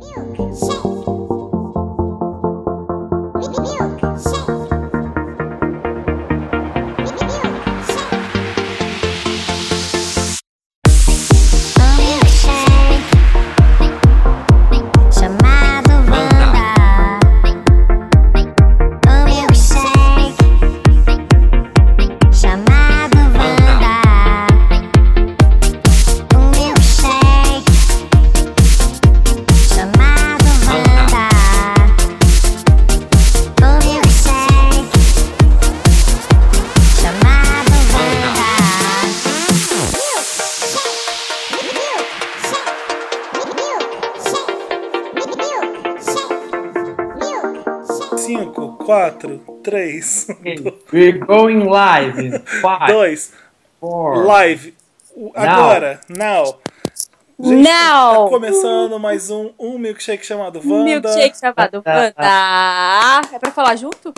Chamado três, We're going live. Five, dois, four. live. Agora, now. Now. Tá começando mais um, um milkshake chamado Wanda. Milkshake chamado Wanda. É pra falar junto?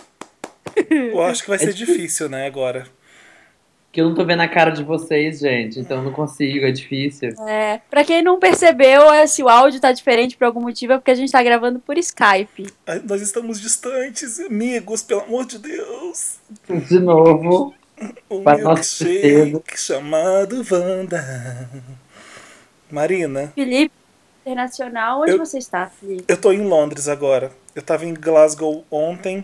Eu acho que vai ser difícil, né, agora. Que eu não tô vendo a cara de vocês, gente. Então eu não consigo, é difícil. É. Pra quem não percebeu, se o áudio tá diferente por algum motivo, é porque a gente tá gravando por Skype. Nós estamos distantes, amigos, pelo amor de Deus. De novo. Para nossa milkshake chamado Wanda. Marina, Felipe, internacional, onde Eu- você está, Felipe? eu tô em Londres agora. Eu tava em Glasgow ontem.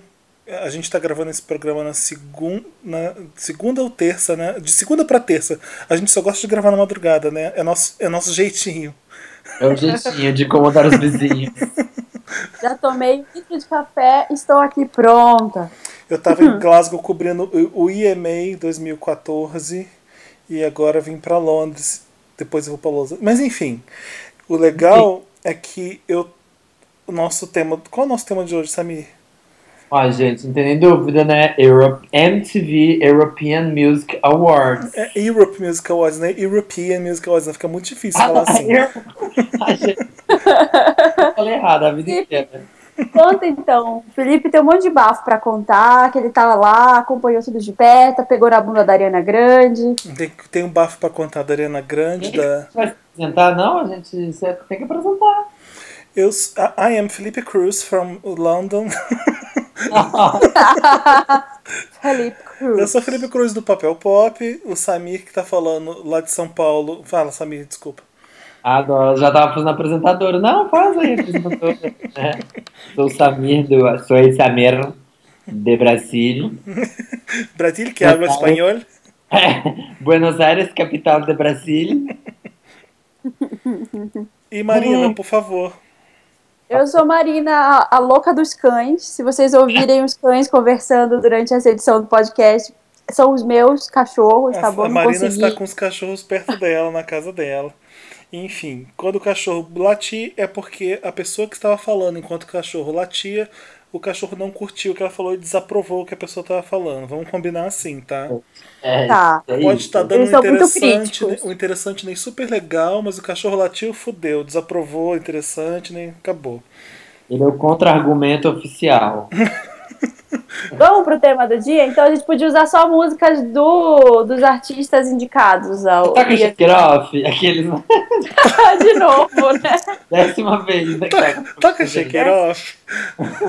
A gente tá gravando esse programa na, segun, na segunda ou terça, né? De segunda pra terça. A gente só gosta de gravar na madrugada, né? É nosso, é nosso jeitinho. É um jeitinho de incomodar os vizinhos. Já tomei um litro de café, estou aqui pronta. Eu tava em Glasgow cobrindo o o EMA 2014 e agora vim pra Londres. Depois eu vou pra Los Mas enfim, o legal é que eu. O nosso tema. Qual é o nosso tema de hoje, Samir? Ó, gente, não tem nem dúvida, né? Europe, MTV European Music Awards. É Europe Music Awards, né? European Music Awards, né? Fica muito difícil falar assim. Ai, gente. Eu Falei errado a vida inteira. Conta então. O Felipe tem um monte de bafo pra contar, que ele tava lá, acompanhou tudo de perto, pegou na bunda da Ariana Grande. Tem, tem um bafo pra contar da Arena Grande, da. Vai se apresentar? Não, a gente você tem que apresentar. Eu, I am Felipe Cruz from London. Felipe Eu Cruz. sou Felipe Cruz do Papel Pop. O Samir que tá falando lá de São Paulo. Fala, Samir, desculpa. Agora já tava fazendo apresentadora. Não, faz aí, apresentadora. né? Sou o Samir, do, sou o Samir de Brasil. Brasil, que habla espanhol. Buenos Aires, capital de Brasil. E Marina, por favor. Eu sou Marina, a, a louca dos cães. Se vocês ouvirem os cães conversando durante essa edição do podcast, são os meus cachorros, tá A, bom? a Marina consegui. está com os cachorros perto dela, na casa dela. Enfim, quando o cachorro latir, é porque a pessoa que estava falando enquanto o cachorro latia, o cachorro não curtiu o que ela falou e desaprovou o que a pessoa estava falando. Vamos combinar assim, tá? É, Tá. é Pode estar dando Eles um interessante, críticos. um interessante nem super legal, mas o cachorro latiu, fudeu, desaprovou, interessante, nem acabou. Ele é o contra-argumento oficial. Vamos pro tema do dia? Então a gente podia usar só músicas do, dos artistas indicados ao. Toca Shake It Off, aqueles. de novo, né? Décima vez. Né? Toca It Off.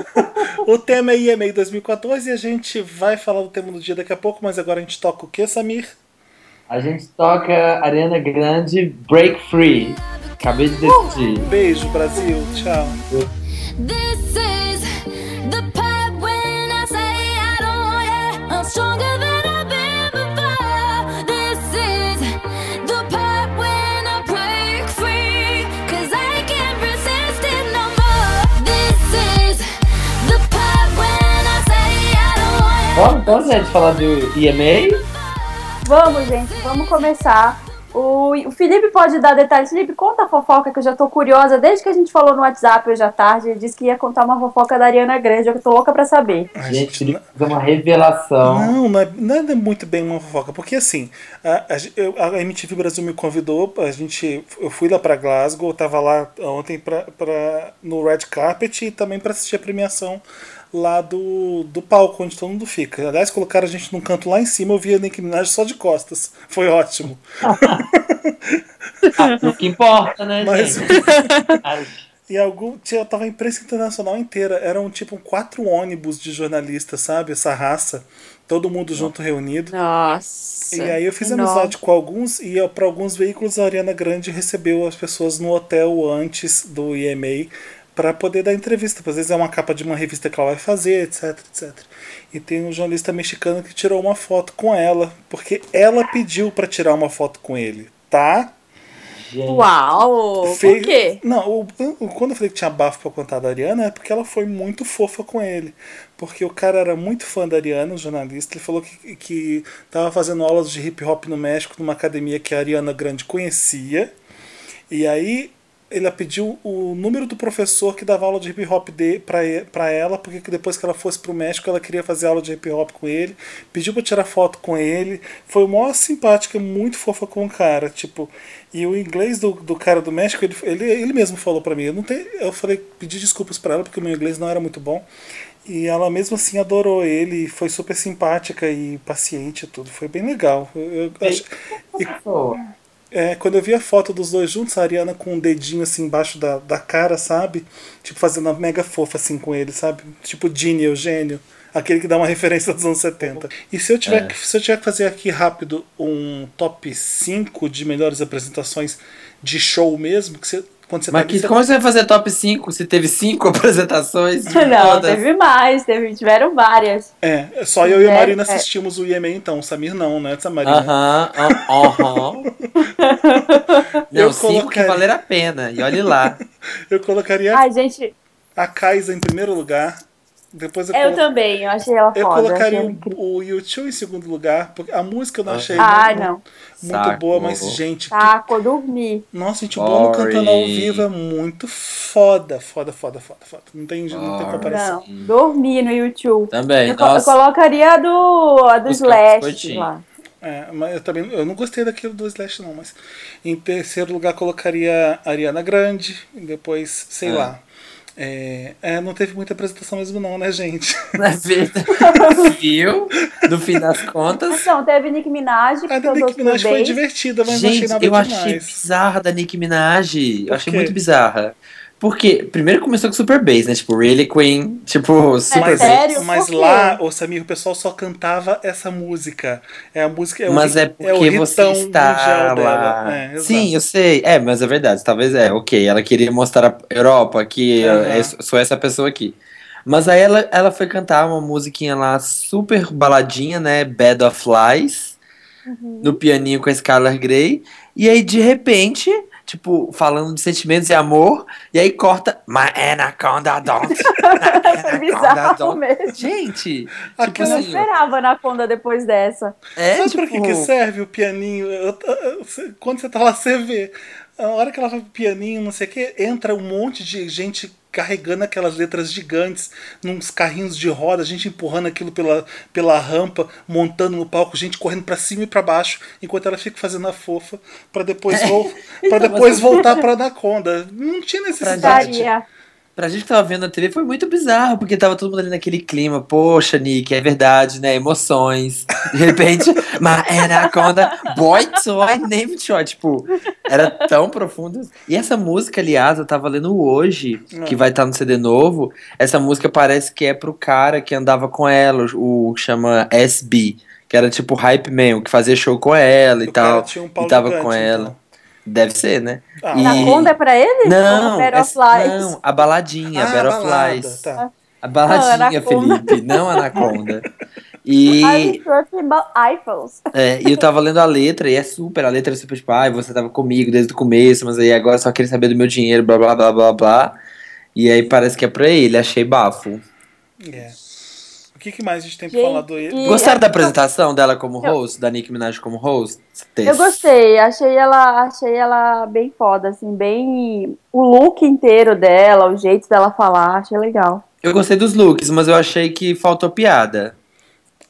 o tema é IMA 2014 e a gente vai falar do tema do dia daqui a pouco, mas agora a gente toca o que, Samir? A gente toca Arena Grande Break Free. Acabei de decidir. Beijo, Brasil. Tchau. Vamos então, gente, falar do EMA? Vamos, gente, vamos começar. O, o Felipe pode dar detalhes. Felipe, conta a fofoca que eu já tô curiosa. Desde que a gente falou no WhatsApp hoje à tarde, ele disse que ia contar uma fofoca da Ariana Grande. Eu tô louca pra saber. A Gente, gente queria fazer uma revelação. Não, não é, não é muito bem uma fofoca, porque assim, a, a, a MTV Brasil me convidou, a gente, eu fui lá pra Glasgow, eu tava lá ontem pra, pra, no Red Carpet e também pra assistir a premiação lá do, do palco, onde todo mundo fica. Aliás, colocaram a gente num canto lá em cima, eu vi a Nicki Minaj só de costas. Foi ótimo. Ah, o que importa, né, Mas- E algum, tinha, tava a imprensa internacional inteira. Eram tipo quatro ônibus de jornalistas, sabe? Essa raça. Todo mundo junto reunido. Nossa. E aí eu fiz amizade com alguns e para alguns veículos a Ariana Grande recebeu as pessoas no hotel antes do EMA para poder dar entrevista. Às vezes é uma capa de uma revista que ela vai fazer, etc, etc. E tem um jornalista mexicano que tirou uma foto com ela, porque ela pediu para tirar uma foto com ele, tá? Gente, Uau! Fez- Por quê? Não, o, o- quando eu falei que tinha bafo pra contar da Ariana, é porque ela foi muito fofa com ele. Porque o cara era muito fã da Ariana, o jornalista. Ele falou que, que tava fazendo aulas de hip hop no México, numa academia que a Ariana Grande conhecia. E aí ele pediu o número do professor que dava aula de hip hop pra ela, porque que depois que ela fosse pro México ela queria fazer aula de hip hop com ele. Pediu pra tirar foto com ele. Foi mó simpática, muito fofa com o cara. Tipo, e o inglês do, do cara do México, ele, ele, ele mesmo falou pra mim. Eu, não tenho, eu falei, pedi desculpas pra ela porque o meu inglês não era muito bom. E ela mesmo assim adorou ele, foi super simpática e paciente e tudo. Foi bem legal. Eu, eu acho- e é, quando eu vi a foto dos dois juntos, a Ariana com um dedinho assim embaixo da, da cara, sabe? Tipo, fazendo uma mega fofa assim com ele, sabe? Tipo Gene Eugênio, aquele que dá uma referência dos anos 70. E se eu tiver, É. que, se eu tiver que fazer aqui rápido um top 5 de melhores apresentações de show mesmo, que você, quando você Mas tá que, como você vai fazer top 5 se teve 5 apresentações? de Não, todas? teve mais, teve, tiveram várias. É, só eu e a É, Marina é. assistimos o IME então, o Samir não, né? Essa Marina. Aham, ah, aham. Eu Não, 5 que colocaria- valeram a pena. E olhe lá. Eu colocaria Ai, gente, a Kaisa em primeiro lugar. Depois eu, eu colo- também, eu achei ela Eu foda. colocaria achei ela o, YouTube em segundo lugar, porque a música eu não achei Ah, muito, não. muito Saco. boa, mas, gente, que- Saco, eu dormi. nossa, gente, o Bono cantando ao vivo é muito foda, foda, foda, foda, foda. Não tem, não tem comparação. Não, dormi no YouTube. Também. Eu, co- eu Nossa. colocaria a do, a do Os Slash lá. É, mas eu também eu não gostei daquilo do Slash, não, mas em terceiro lugar colocaria a Ariana Grande, e depois, sei É. lá. É, é, não teve muita apresentação mesmo, não, né, gente? Na vida. Viu? No fim das contas. Não, teve Nick Minaj, A da gostei Minaj foi divertida, mas não achei Gente, nada eu achei demais. bizarra da Nicki Minaj. Eu achei muito bizarra. Porque, primeiro começou com Super Bass, né? Tipo, Really Queen. Tipo, Super Mas, Bass. sério? mas lá, ô Samir, o pessoal só cantava essa música. É a música. É o Mas ri- é o porque você ritão está lá. É. Sim, eu sei. É, mas é verdade. Talvez é, ok. Ela queria mostrar a Europa que é, sou essa pessoa aqui. Mas aí ela, ela foi cantar uma musiquinha lá super baladinha, né? Bed of Lies. Uhum. No pianinho com a Scarlet Grey. E aí, de repente, tipo, falando de sentimentos e amor. E aí corta. My Anaconda Don't. Foi bizarro don't. mesmo. Gente, Aquela- tipo Eu não assim, esperava Anaconda depois dessa. é Sabe tipo... pra que, que serve o pianinho? Eu- eu- você- Quando você tá lá, você vê. A hora que ela vai pro pianinho, não sei o que, entra um monte de gente carregando aquelas letras gigantes nos carrinhos de roda, gente empurrando aquilo pela, pela rampa, montando no palco, gente correndo pra cima e pra baixo, enquanto ela fica fazendo a fofa pra depois, pra Então, depois voltar pra Anaconda. Não tinha necessidade. Pra gente que tava vendo na TV foi muito bizarro, porque tava todo mundo ali naquele clima. Poxa, Nick, é verdade, né? Emoções. De repente, uma Anaconda, boy toy name shot. Tipo, era tão profundo. E essa música, aliás, eu tava lendo hoje, que vai estar no CD novo. Essa música parece que é pro cara que andava com ela, o, que chama SB. Que era tipo Hype Man, o que fazia show com ela e O cara tal. tinha um e Paulo tava Gigante, com ela. então. Deve ser, né? Ah, E- Anaconda é pra ele? Não, of Lies? não, a baladinha, Ah, Bed of balada, Lies. tá. A baladinha, Não. Felipe, não Anaconda. E, é, e eu tava lendo a letra, e é super, a letra é super tipo, ai, você tava comigo desde o começo, mas aí agora só queria saber do meu dinheiro, blá blá blá blá blá. E aí parece que é pra ele, achei bafo. É. O que, que mais a gente tem pra Gente, falar do e- Gostaram da apresentação dela como Eu- host, da Nicki Minaj como host? Eu gostei, achei ela, achei ela bem foda, assim, bem. O look inteiro dela, o jeito dela falar, achei legal. Eu gostei dos looks, mas eu achei que faltou piada.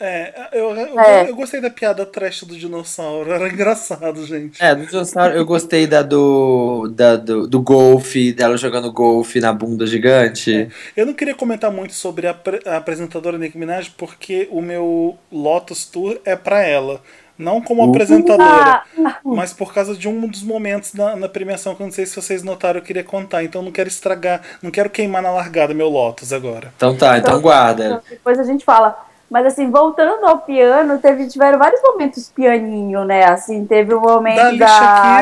É, eu, eu, É. eu gostei da piada trash do dinossauro. Era engraçado, gente. É, do dinossauro, eu gostei da do, da, do, do golfe, dela jogando golfe na bunda gigante. Eu não queria comentar muito sobre a, a apresentadora Nicki Minaj porque o meu Lotus Tour é pra ela. Não como Uh. apresentadora, Ah, mas por causa de um dos momentos na, na premiação que eu não sei se vocês notaram, eu queria contar. Então não quero estragar, não quero queimar na largada meu Lotus agora. Então tá, então guarda. Então, depois a gente fala. Mas assim, voltando ao piano, teve, tiveram vários momentos pianinho, né? Assim, teve o Da momento da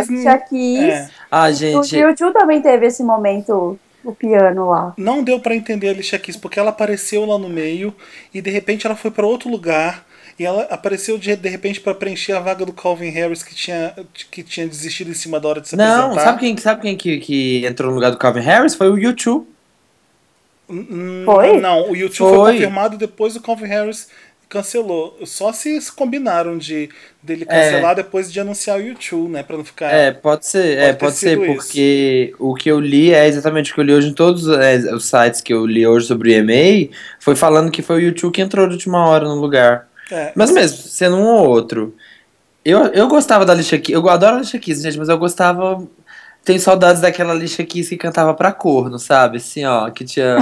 Keys, Alicia Keys. É, Ah, O gente. YouTube também teve esse momento, o piano lá. não deu pra entender a Alicia Keys, porque ela apareceu lá no meio e de repente ela foi pra outro lugar. E ela apareceu de, de repente pra preencher a vaga do Calvin Harris que tinha, que tinha desistido em cima da hora de se Não, apresentar. sabe quem, sabe quem que, que entrou no lugar do Calvin Harris? Foi o YouTube. Hum, Foi? Não, o YouTube foi. Foi. confirmado depois o Calvin Harris cancelou. Só se combinaram de dele cancelar depois de anunciar o YouTube, né? Pra não ficar. É, pode ser, é, Pode ter pode ser, sido isso. porque o que eu li é exatamente o que eu li hoje em todos é, os sites que eu li hoje sobre o EMA, foi falando que foi o YouTube que entrou de última hora no lugar. É. Mas mesmo, sendo um ou outro. Eu, eu gostava da Alicia Keys, eu adoro a Alicia Keys, gente, mas eu gostava. Tenho saudades daquela Keys que cantava pra corno, sabe? Assim, ó, que tinha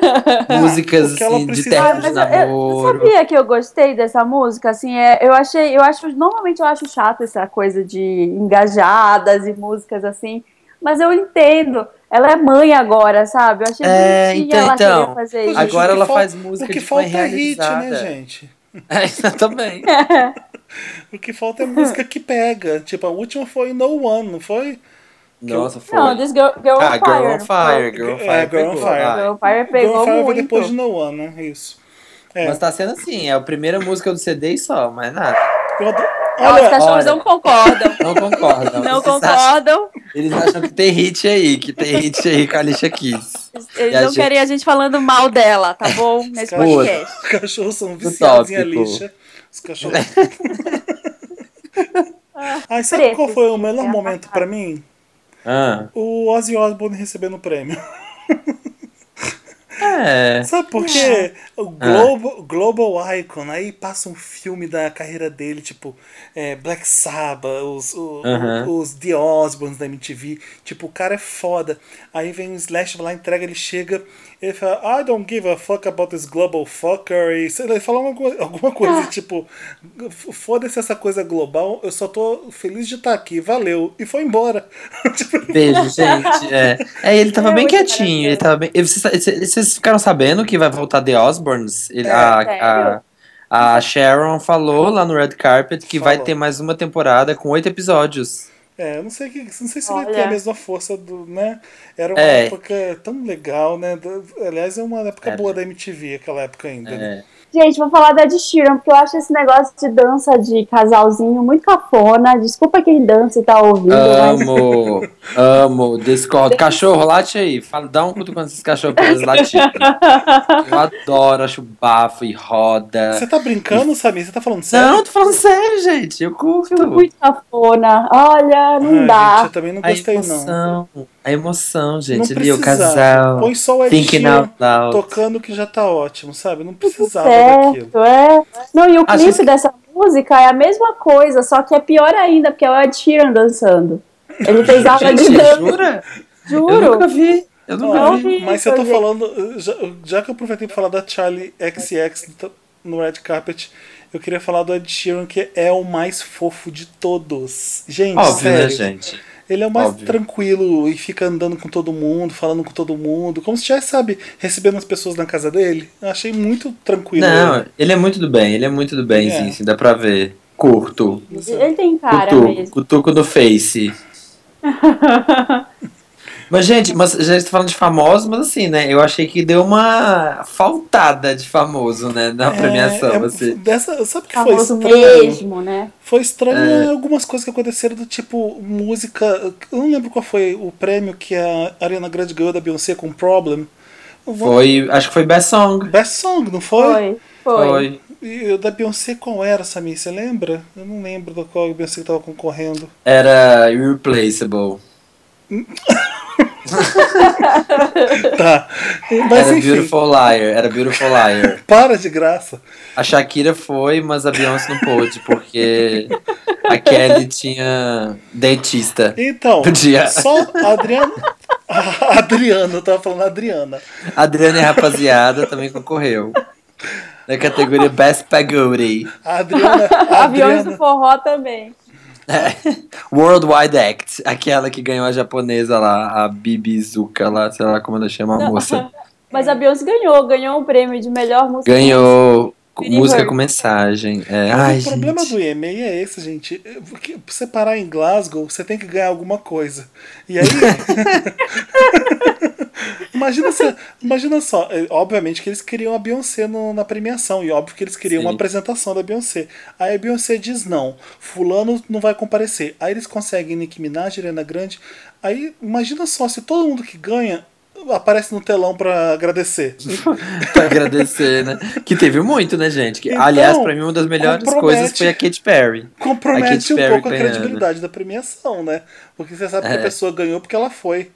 músicas assim, de terra de eu, eu namoro. sabia que eu gostei dessa música, assim, é, eu achei, eu acho, normalmente eu acho chato essa coisa de engajadas e músicas assim, mas eu entendo. Ela é mãe agora, sabe? Eu achei É, bonitinha então, ela então. fazer isso. Agora o que ela faz O música que de falta mãe é hit, né, gente? É, também. O que falta é música que pega. Tipo, a última foi No One, não foi? Nossa, foi. Não, This Girl, Girl ah, on Fire. Girl on não Fire? Girl on É, Fire. Girl on pegou, Fire. Girl on Fire pegou Girl on Fire foi muito. depois de No One, né? Isso. É. Mas tá sendo assim, é a primeira música do CD e só, mas nada. Ó, os Olha, cachorros olha. não concordam. Não concordam. Não Vocês acham- concordam. eles acham que tem hit aí, que tem hit aí com a Alicia Keys. Eles E a não gente- querem a gente falando mal dela, tá bom? Nesse podcast. os cachorros são viciados em. Alicia. Os cachorros. Ai, sabe Pretos. qual foi o melhor É momento pra mim? Ah, O Ozzy Osbourne recebendo o prêmio. é. Sabe por quê? O Global, Global Icon, aí passa um filme da carreira dele, tipo é, Black Sabbath, os, o- Aham. os The Osbournes da MTV. Tipo, o cara é foda. Aí vem o Slash vai lá, entrega, ele chega, ele fala, I don't give a fuck about this global fucker. E sei lá, ele fala alguma, coisa- alguma coisa, tipo, foda-se essa coisa global, eu só tô feliz de estar aqui, valeu. E foi embora. Tipo, Beijo, gente. É, é ele tava É bem quietinho. Ele tava bem... Vocês, vocês- ficaram sabendo que vai voltar The Osbournes? Ele- a, Sério? a, a Sharon falou lá no Red Carpet que vai Falou. ter mais uma temporada com oito episódios. É, eu não sei, que, não sei se vai Olha. ter a mesma força do, né? Era uma É. época tão legal, né? Aliás, é uma época Era. boa da MTV, aquela época ainda. né? Gente, vou falar da Ed Sheeran, porque eu acho esse negócio de dança de casalzinho muito cafona. Desculpa quem dança e tá ouvindo, mas Amo, amo, discordo. Cachorro, late aí. Fala, dá um cutucão nesses cachorros pra eles latirem. Eu adoro, acho bafo e roda. Você tá brincando, Samir? Você tá falando sério? Não, tô falando sério, gente. Eu curto. muito cafona. Olha, não Ai, dá. gente, eu também não gostei, não. A emoção, Não gente. Ali, o casal. Põe só o Ed Thinking Sheeran out loud. tocando que já tá ótimo, sabe? Não precisava daquilo. Certo, é. Não, e o clipe que- dessa música é a mesma coisa, só que é pior ainda, porque é o Ed Sheeran dançando. Ele fez aula de dança. jura? Eu Juro. nunca vi. Eu nunca Não vi. Mas se eu tô gente. falando, já, já que eu aproveitei pra falar da Charlie XX no Red Carpet, eu queria falar do Ed Sheeran, que é o mais fofo de todos. Gente, Óbvio, né, sério. gente? Ele é o mais Óbvio. tranquilo e fica andando com todo mundo, falando com todo mundo, como se estivesse, sabe, recebendo as pessoas na casa dele. Eu achei muito tranquilo. Não, ele. ele é muito do bem, ele é muito do bem, É. sim, sim, dá pra ver. Curto. Ele tem cara Cutuco, mesmo. cutuco do Face. mas, gente, mas já estou falando de famosos, mas assim, né? Eu achei que deu uma faltada de famoso, né? Na premiação, é, assim. dessa, sabe o que foi Famoso estranho? mesmo, né? Foi estranho É. algumas coisas que aconteceram do tipo música. Eu não lembro qual foi o prêmio que a Ariana Grande ganhou da Beyoncé com Problem. Foi, acho que foi Best Song. Best Song, não foi? Foi, foi. Foi. E o da Beyoncé qual era, Samir? Você lembra? Eu não lembro da qual a Beyoncé estava concorrendo. Era Irreplaceable. Tá. Mas era enfim, Beautiful Liar. Era Beautiful Liar. para de graça. A Shakira foi, mas a Beyoncé não pôde, porque a Kelly tinha dentista. Então, Podia. só a Adriana. A Adriana, eu tava falando a Adriana. A Adriana e a rapaziada também concorreu. Na categoria Best Pagode. A Adriana. A Aviões do Adriana forró também. Worldwide Act. Aquela que ganhou a japonesa lá, a Bibizuka lá, sei lá como ela chama a moça. Mas a Beyoncé ganhou, ganhou um prêmio de melhor música. Ganhou música com mensagem. É, ai, o problema gente. do EMA é esse, gente. Porque pra você parar em Glasgow, você tem que ganhar alguma coisa. E aí. imagina, se- imagina só, é, obviamente que eles queriam a Beyoncé no- na premiação, e óbvio que eles queriam Sim. uma apresentação da Beyoncé. Aí a Beyoncé diz não, fulano não vai comparecer. Aí eles conseguem Nicki Minaj, Ariana Grande. Aí imagina só, se todo mundo que ganha aparece no telão pra agradecer. pra agradecer, né? Que teve muito, né, gente? Que, Então, aliás, pra mim, uma das melhores coisas foi a Katy Perry. A compromete Katy um Perry pouco a ganhando. credibilidade da premiação, né? Porque você sabe que É. a pessoa ganhou porque ela foi.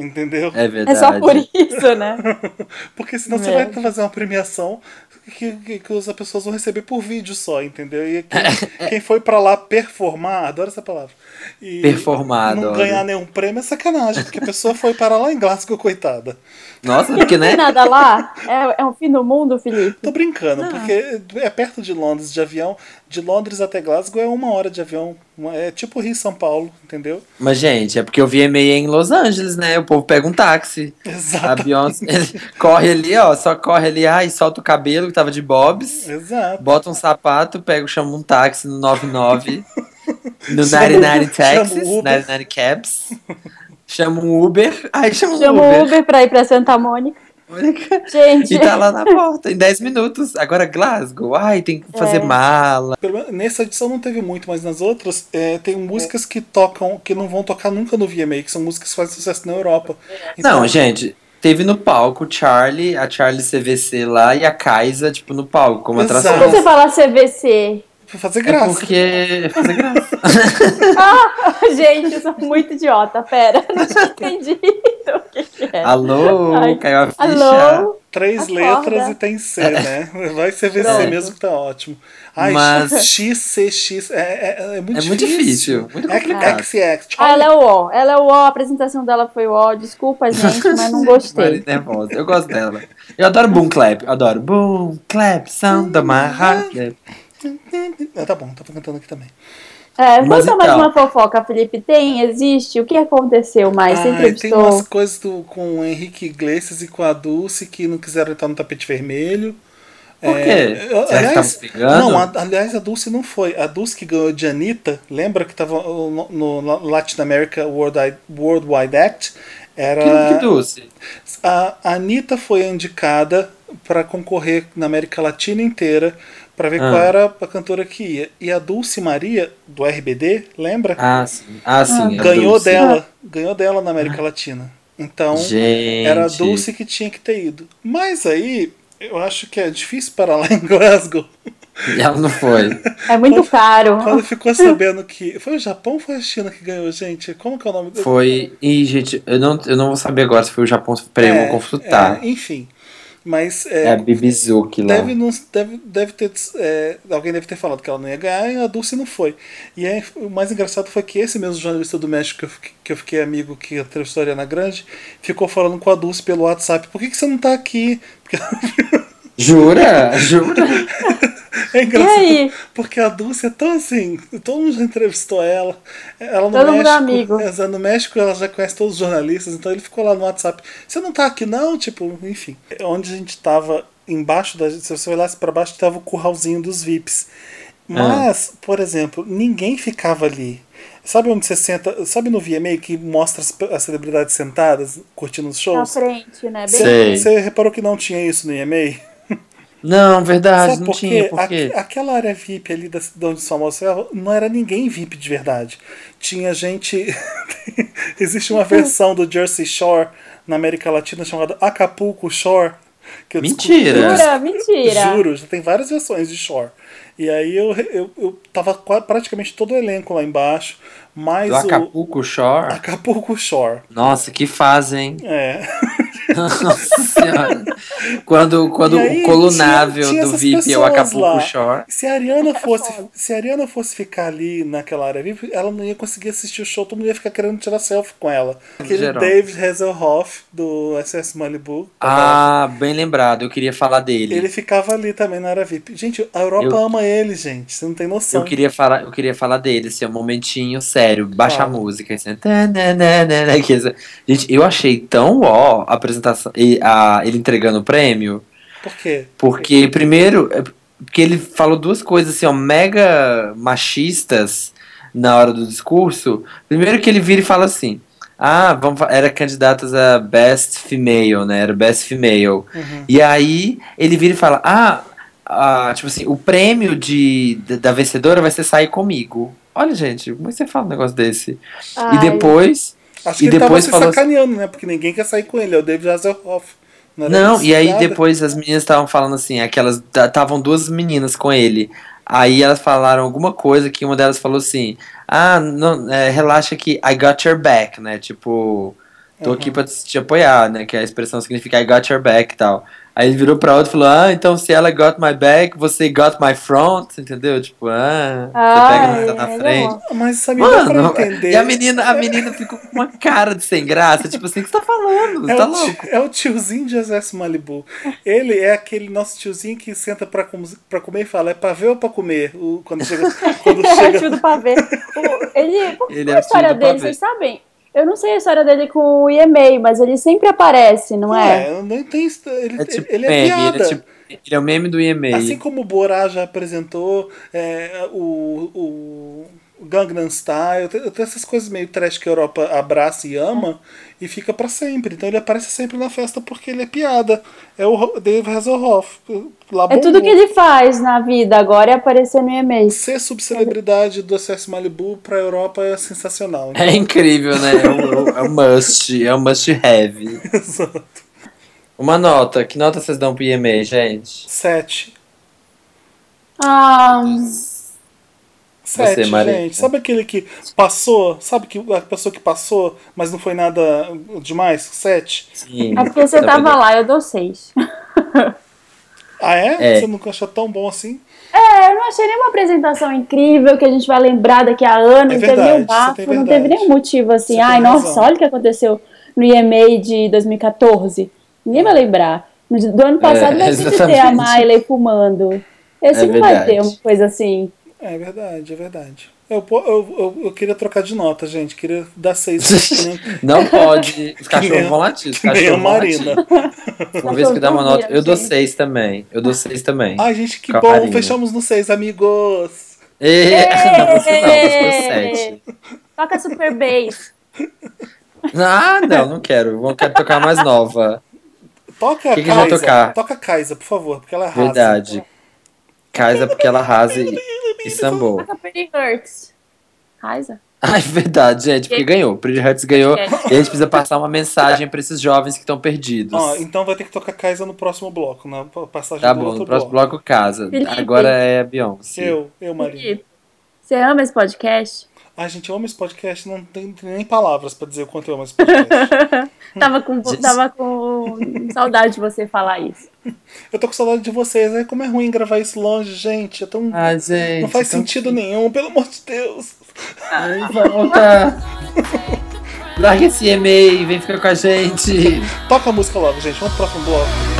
Entendeu? É É verdade. só por isso, né? Porque senão você É. vai fazer uma premiação que, que, que as pessoas vão receber por vídeo só, entendeu? E quem, quem foi pra lá performar, adoro essa palavra. E Performar, Não ganhar nenhum prêmio é sacanagem, porque a pessoa foi para lá em Glasgow, coitada. Nossa, porque, Não tem né? nada lá? É, é um fim do mundo, Felipe? Tô brincando, porque é perto de Londres de avião. De Londres até Glasgow é uma hora de avião. É tipo Rio e São Paulo, entendeu? Mas, gente, é porque eu vi e-mail em Los Angeles, né? O povo pega um táxi. A Exato. Beyoncé corre ali, ó, só corre ali, ai, solta o cabelo que tava de bobs, Exato. bota um sapato, pega, chama um táxi no 99, no Chama o- 99 chama Taxis, o Uber. 99 Cabs, chama um Uber, aí chama um Chama Uber. o Uber pra ir pra Santa Mônica. Gente, E tá lá na porta, em 10 minutos. Agora Glasgow, ai, tem que fazer É. mala. Pelo menos Nessa edição não teve muito, mas nas outras é, tem músicas que tocam, que não vão tocar nunca no VMA, que são músicas que fazem sucesso na Europa. Então, Não, gente, teve no palco o Charlie, a Charlie CVC lá e a Kaisa, tipo, no palco, como Exato. atração. por que você fala CVC? Pra fazer É graça. porque. Fazer graça. Gente, eu sou muito idiota. Pera, não tinha entendido o que, que é. Alô, Ai, caiu a ficha. Alô? Três Acorda. letras e tem C, né? Vai ser VC Pronto. mesmo que tá ótimo. Ai, Mas- XCX, é, é, é muito É muito difícil, muito É complicado. XX, Ah, ela é o ó. Ela é o ó. A apresentação dela foi o ó. Desculpa, gente, mas não gostei. Nervosa. Eu gosto dela. Eu adoro Boom Clap. Adoro Boom Clap, Sound of My Heart. Ah, tá bom, tá cantando aqui também. É, Mas conta mais então. uma fofoca, Felipe. Tem? Existe? O que aconteceu mais? Ah, tem entrevistou? umas coisas do- com o Henrique Iglesias e com a Dulce que não quiseram entrar no tapete vermelho. Por É, quê? que aliás, tava? Não, a- aliás, a Dulce não foi. A Dulce que ganhou de Anitta, lembra que tava no, no Latin America Worldwide, Worldwide Act? Era. Que, que doce. A a Anitta foi indicada para concorrer na América Latina inteira para ver Ah. qual era a cantora que ia. E a Dulce Maria, do RBD, lembra? Ah, sim. Ah, sim. a ganhou Dulce. dela. Ganhou dela na América Latina. Então, Gente. era a Dulce que tinha que ter ido. Mas aí, eu acho que é difícil parar lá em Glasgow. E ela não foi. É muito caro. Quando ficou sabendo que. Foi o Japão ou foi a China que ganhou, gente? Como que é o nome Foi. Ih, gente, eu não, eu não vou saber agora se foi o Japão. Peraí, eu É, vou consultar. é, enfim. Mas É, é, a Bibizuki lá. Deve, não, deve, deve ter. é, alguém deve ter falado que ela não ia ganhar e a Dulce não foi. E aí, o mais engraçado foi que esse mesmo jornalista do México que eu, fiquei- que eu fiquei amigo que entrevistou a Ariana Grande ficou falando com a Dulce pelo WhatsApp: por que, que você não tá aqui? Porque Jura? Jura? é engraçado. E aí? Porque a Dulce é tão assim. Todo mundo já entrevistou ela. Ela no Todo mundo é México. amigo. é, No México ela já conhece todos os jornalistas, então ele ficou lá no WhatsApp. Você não tá aqui, não? Tipo, enfim. Onde a gente tava embaixo da. Se você olhasse pra baixo, tava o curralzinho dos VIPs. Mas, por exemplo, ninguém ficava ali. Sabe onde você senta? Sabe no VMA que mostra as, as celebridades sentadas curtindo os Na shows? frente, né? Bem Você, Sei. você reparou que não tinha isso no EMA? Não, verdade, Sabe não por tinha. Por quê? Aque- aquela área VIP ali da, de onde famosos ficavam, não era ninguém VIP de verdade. Tinha gente. Existe uma versão do Jersey Shore na América Latina chamada Acapulco Shore. Que eu Mentira. Jura? Mentira. Juro, já tem várias versões de Shore. E aí eu, eu, eu tava praticamente todo o elenco lá embaixo, mais Do o Acapulco Shore? Acapulco Shore. Nossa, que fase, hein? É. Nossa senhora. Quando, quando aí, o colunável tinha- tinha do VIP é o Acapulco lá. Shore. Se a Ariana fosse, se a Ariana fosse ficar ali naquela área VIP, ela não ia conseguir assistir o show, todo mundo ia ficar querendo tirar selfie com ela. Aquele Geral. David Hasselhoff do SS Malibu. Ah, bem lembrado, eu queria falar dele. Ele ficava ali também na área VIP. Gente, a Europa Eu- ama ele, gente. Você não tem noção. Eu queria falar, eu queria falar dele, assim, um momentinho sério, baixa Fala. a música, assim, tananana, que essa- Gente, eu achei tão ó a apresentação, e a, ele entregando o prêmio, Por quê? porque primeiro, é porque ele falou duas coisas assim, ó, mega machistas na hora do discurso. Primeiro que ele vira e fala assim: "Ah, vamos era candidatas a best female, né? Era best female". Uhum. E aí ele vira e fala: "Ah, ah, tipo assim, o prêmio de, da, da vencedora vai ser sair comigo". Olha, gente, como é que você fala um negócio desse? Ai, E depois Acho que E ele depois tava se falou- sacaneando, né? Porque ninguém quer sair com ele. É o David Hasselhoff. Não, isso, e aí depois as meninas estavam falando assim, aquelas estavam duas meninas com ele. Aí elas falaram alguma coisa que uma delas falou assim: "Ah, não, é, relaxa que I got your back", né? Tipo, tô aqui Uhum. pra te, te apoiar, né? Que a expressão significa I got your back e tal. Aí ele virou pra outra e falou: "Ah, então se ela got my back, você got my front", entendeu? Tipo, ah, você pega Ai, tá na é frente. Mas sabe, dá pra Mano, entender. e a menina, a menina ficou com uma cara de sem graça, tipo assim, o que você tá falando? É tá o, louco? tio, é o tiozinho de Exército Malibu. Ele é aquele nosso tiozinho que senta pra, com- pra comer e fala: é pra ver ou pra comer? O- quando chega. Quando É chega tudo pra ver. O- ele, Ele é é a história dele? Vocês sabem? Eu não sei a história dele com o EMA, mas ele sempre aparece, não é? É, não tem. isso- Ele, É tipo ele é meme, piada. ele é, tipo, ele é o meme do EMA. Assim como o Borá já apresentou é, o, o, Gangnam Style, tem, tem essas coisas meio trash que a Europa abraça e ama e fica pra sempre. Então ele aparece sempre na festa porque ele é piada. É o Dave Hasselhoff. Lá É tudo que ele faz na vida, agora é aparecer no EMA. Ser subcelebridade do acesso Malibu pra Europa é sensacional. É incrível, né? É um, é um must, é um must have. Exato. Uma nota, que nota vocês dão pro EMA, gente? Sete. Ah, Sete, Marita. gente. Sabe aquele que passou? Sabe que a pessoa que passou, mas não foi nada demais? Sete. Sim. é porque você Tá tava lá, eu dou seis. Ah, é? É. Você nunca achou tão bom assim? É, eu não achei nenhuma apresentação incrível que a gente vai lembrar daqui a anos. É não teve nenhum bafo, não teve nenhum motivo assim. Você Ai, nossa, razão. olha o que aconteceu no EMA de 2014. Ninguém vai lembrar. No de- Do ano passado É, vai sempre ter a Miley fumando. Esse É não vai ter uma coisa assim. É verdade, é verdade. Eu, po- eu, eu, eu queria trocar de nota, gente. Queria dar seis. que nem- Não pode. Os Que cachorros vão latir. Os que cachorros vão Marina. latir. Uma vez que dá uma nota. Eu dou seis também. Eu dou seis também. Ai, gente, que Com bom. Marina. Fechamos no seis, amigos. E... Não, você não, você. Toca Super Bass. Ah, não, não quero. Vou quero tocar mais nova. Toca Que que a vai Kaisa. tocar? Toca Kaisa, por favor, porque ela arrasa. Verdade. Kaisa porque ela arrasa e, e sambou. Pretty Hurts. Raiza? Ai, verdade, gente, porque ganhou. Pretty Hurts ganhou e a gente precisa passar uma mensagem pra esses jovens que estão perdidos. Ó, então vai ter que tocar Kaisa no próximo bloco, na passagem Tá do bom, outro no próximo bloco casa. Felipe. Agora é a Beyoncé. Eu, eu. Felipe, Você ama esse podcast? Ai, gente, eu amo esse podcast, não tem, nem palavras pra dizer o quanto eu amo esse podcast. Tava com, tava com saudade de você falar isso. eu tô com saudade de vocês, né? Como é ruim gravar isso longe, gente. É tão... Ai, gente. não faz então- sentido nenhum, pelo amor de Deus. Ai, volta. Larga esse e-mail, vem ficar com a gente. Toca a música logo, gente. Vamos pro próximo bloco.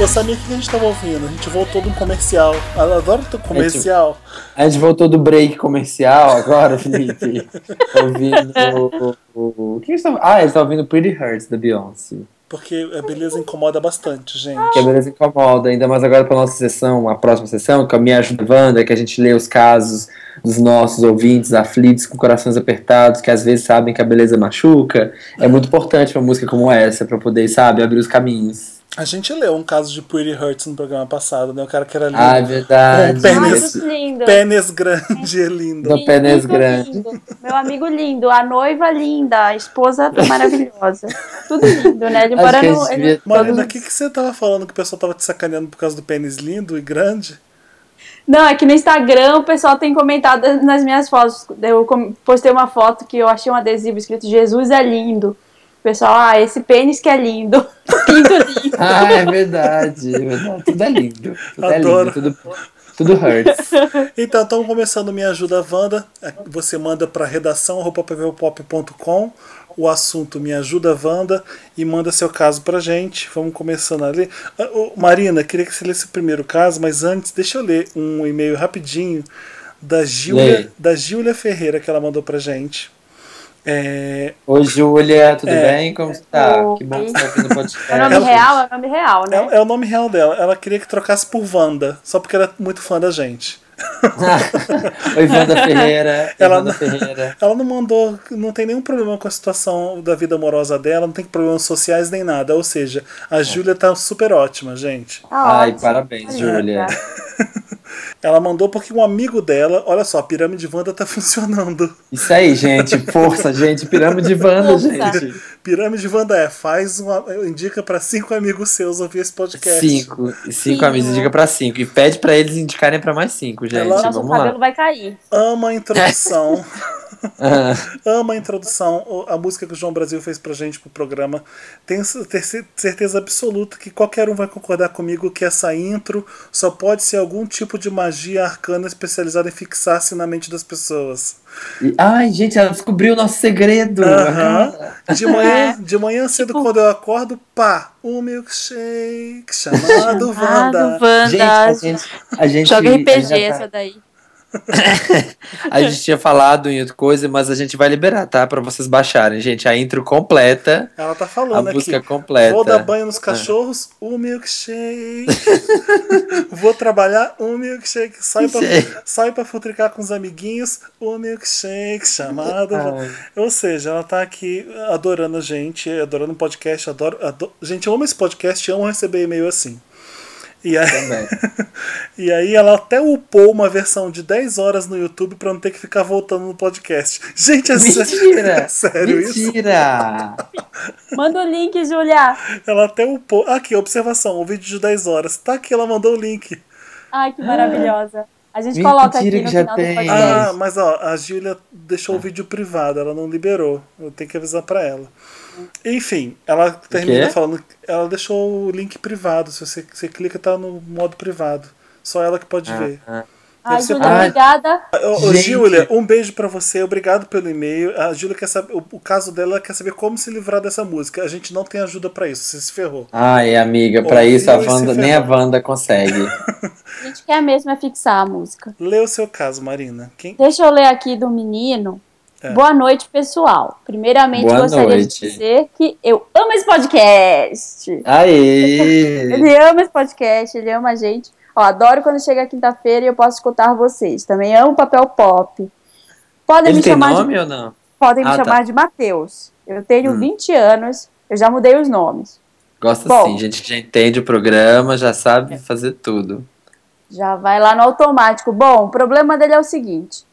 Eu sabia o que a gente tava ouvindo. A gente voltou de um comercial. Eu adoro o comercial. A gente voltou do break comercial agora, Felipe. Tá ouvindo o. o, o que estão. Ah, eles estão ouvindo Pretty Hurts da Beyoncé. Porque a beleza incomoda bastante, gente. Que a beleza incomoda, ainda mais agora pra nossa sessão, a próxima sessão, que é a minha ajuda Wanda, que a gente lê os casos dos nossos ouvintes aflitos, com corações apertados, que às vezes sabem que a beleza machuca. É muito importante uma música como essa, pra poder, sabe, abrir os caminhos. A gente leu um caso de Pretty Hurts no programa passado, né? O cara que era lindo. Ah, é verdade. Com pênis. Ai, lindo. Pênis grande e lindo. Do pênis Lindo, grande. lindo. Meu amigo lindo, a noiva linda, a esposa maravilhosa. Tudo lindo, né? Ele Acho mora no. ele- Marina, o que, que você tava falando que o pessoal tava te sacaneando por causa do pênis lindo e grande? Não, é que no Instagram o pessoal tem comentado nas minhas fotos. Eu postei uma foto que eu achei um adesivo escrito Jesus é lindo. Pessoal, ah, esse pênis que é lindo. Lindo, lindo. Ah, é verdade, é verdade. Tudo é lindo. Tudo é Adoro. lindo. Tudo, tudo hurts. Então, estamos começando Me Ajuda Wanda. Você manda para redação pop.com o assunto Me Ajuda Wanda e manda seu caso pra gente. Vamos começando ali. Ah, ô, Marina, queria que você lesse o primeiro caso, mas antes, deixa eu ler um e-mail rapidinho da Gília, da Gília Ferreira que ela mandou pra gente. É, Oi, Júlia, tudo É. bem? Como você tá? Oi. Que bom que você tá ouvindo o podcast. É o nome real, é o nome real, né? é, é o nome real dela. Ela queria que trocasse por Wanda, só porque ela é muito fã da gente. Oi, Wanda Ferreira. Ela Wanda não- Ferreira. Ela não mandou, não tem nenhum problema com a situação da vida amorosa dela, não tem problemas sociais nem nada. Ou seja, a Júlia tá super ótima, gente. Tá Ai, ótimo. parabéns, Júlia. Ela mandou porque um amigo dela, olha só, a pirâmide Wanda tá funcionando. Isso aí, gente. Força, gente. Pirâmide Wanda, gente. Pirâmide Wanda é, faz uma, indica pra cinco amigos seus ouvir esse podcast. Cinco. Cinco Cinco. amigos, indica pra cinco. E pede pra eles indicarem pra mais cinco, gente. Ela- Nosso Vamos cabelo lá. vai cair. Ama a introdução. ama a introdução, a música que o João Brasil fez pra gente pro programa. Tenho certeza absoluta que qualquer um vai concordar comigo que essa intro só pode ser algum tipo de magia arcana especializada em fixar-se na mente das pessoas. Ai, gente, ela descobriu o nosso segredo. De manhã, de manhã cedo, Tipo- quando eu acordo, pá, um milkshake chamado Wanda. Wanda. Gente, a gente, a gente Joga a RPG gente já tá- essa daí. A gente tinha falado em outra coisa, mas a gente vai liberar, tá? Pra vocês baixarem, gente. A intro completa, Ela tá a falando música aqui. completa. Vou dar banho nos cachorros, um milkshake. Vou trabalhar, um milkshake. Sai pra, sai pra futricar com os amiguinhos, um milkshake chamado. Ai. Ou seja, ela tá aqui adorando a gente, adorando o podcast. Adoro, ado- Gente, eu amo esse podcast, amo receber e-mail assim. E aí, Também. e aí ela até upou uma versão de 10 horas no YouTube pra não ter que ficar voltando no podcast. Gente, é Mentira! é sério isso? Mentira! Manda o link, Julia. Ela até upou. Aqui, observação, o vídeo de 10 horas. Tá aqui, ela mandou o link. Ai, que maravilhosa. A gente Mentira coloca aqui que no já final tem. do podcast. Ah, mas ó, a Júlia deixou o vídeo privado, ela não liberou. Eu tenho que avisar pra ela. Enfim, ela termina falando. Ela deixou o link privado. Se você, você clica, tá no modo privado. Só ela que pode ver. Ah, Ai, Julia, Ah, obrigada. Ô. Júlia, um beijo pra você, obrigado pelo e-mail. A Júlia quer saber, o, o caso dela ela quer saber como se livrar dessa música. A gente não tem ajuda pra isso, você se ferrou. Ai, amiga, pra Ouviu isso a Wanda, nem a. Wanda consegue. A gente quer mesmo é fixar a música. Lê o seu caso, Marina. Quem... Deixa eu ler aqui do menino. É. Boa noite, pessoal. Primeiramente, Boa gostaria noite. de dizer que eu amo esse podcast. Aê! Ele ama esse podcast, ele ama a gente. Ó, adoro quando chega quinta-feira e eu posso escutar vocês. Também amo papel pop. Podem Ele me tem chamar nome de, ou não? podem me Ah, tá. chamar de Matheus. Eu tenho Hum. 20 anos, eu já mudei os nomes. Gosta Bom. sim, gente que já entende o programa, já sabe fazer tudo. Já vai lá no automático. Bom, o problema dele é o seguinte: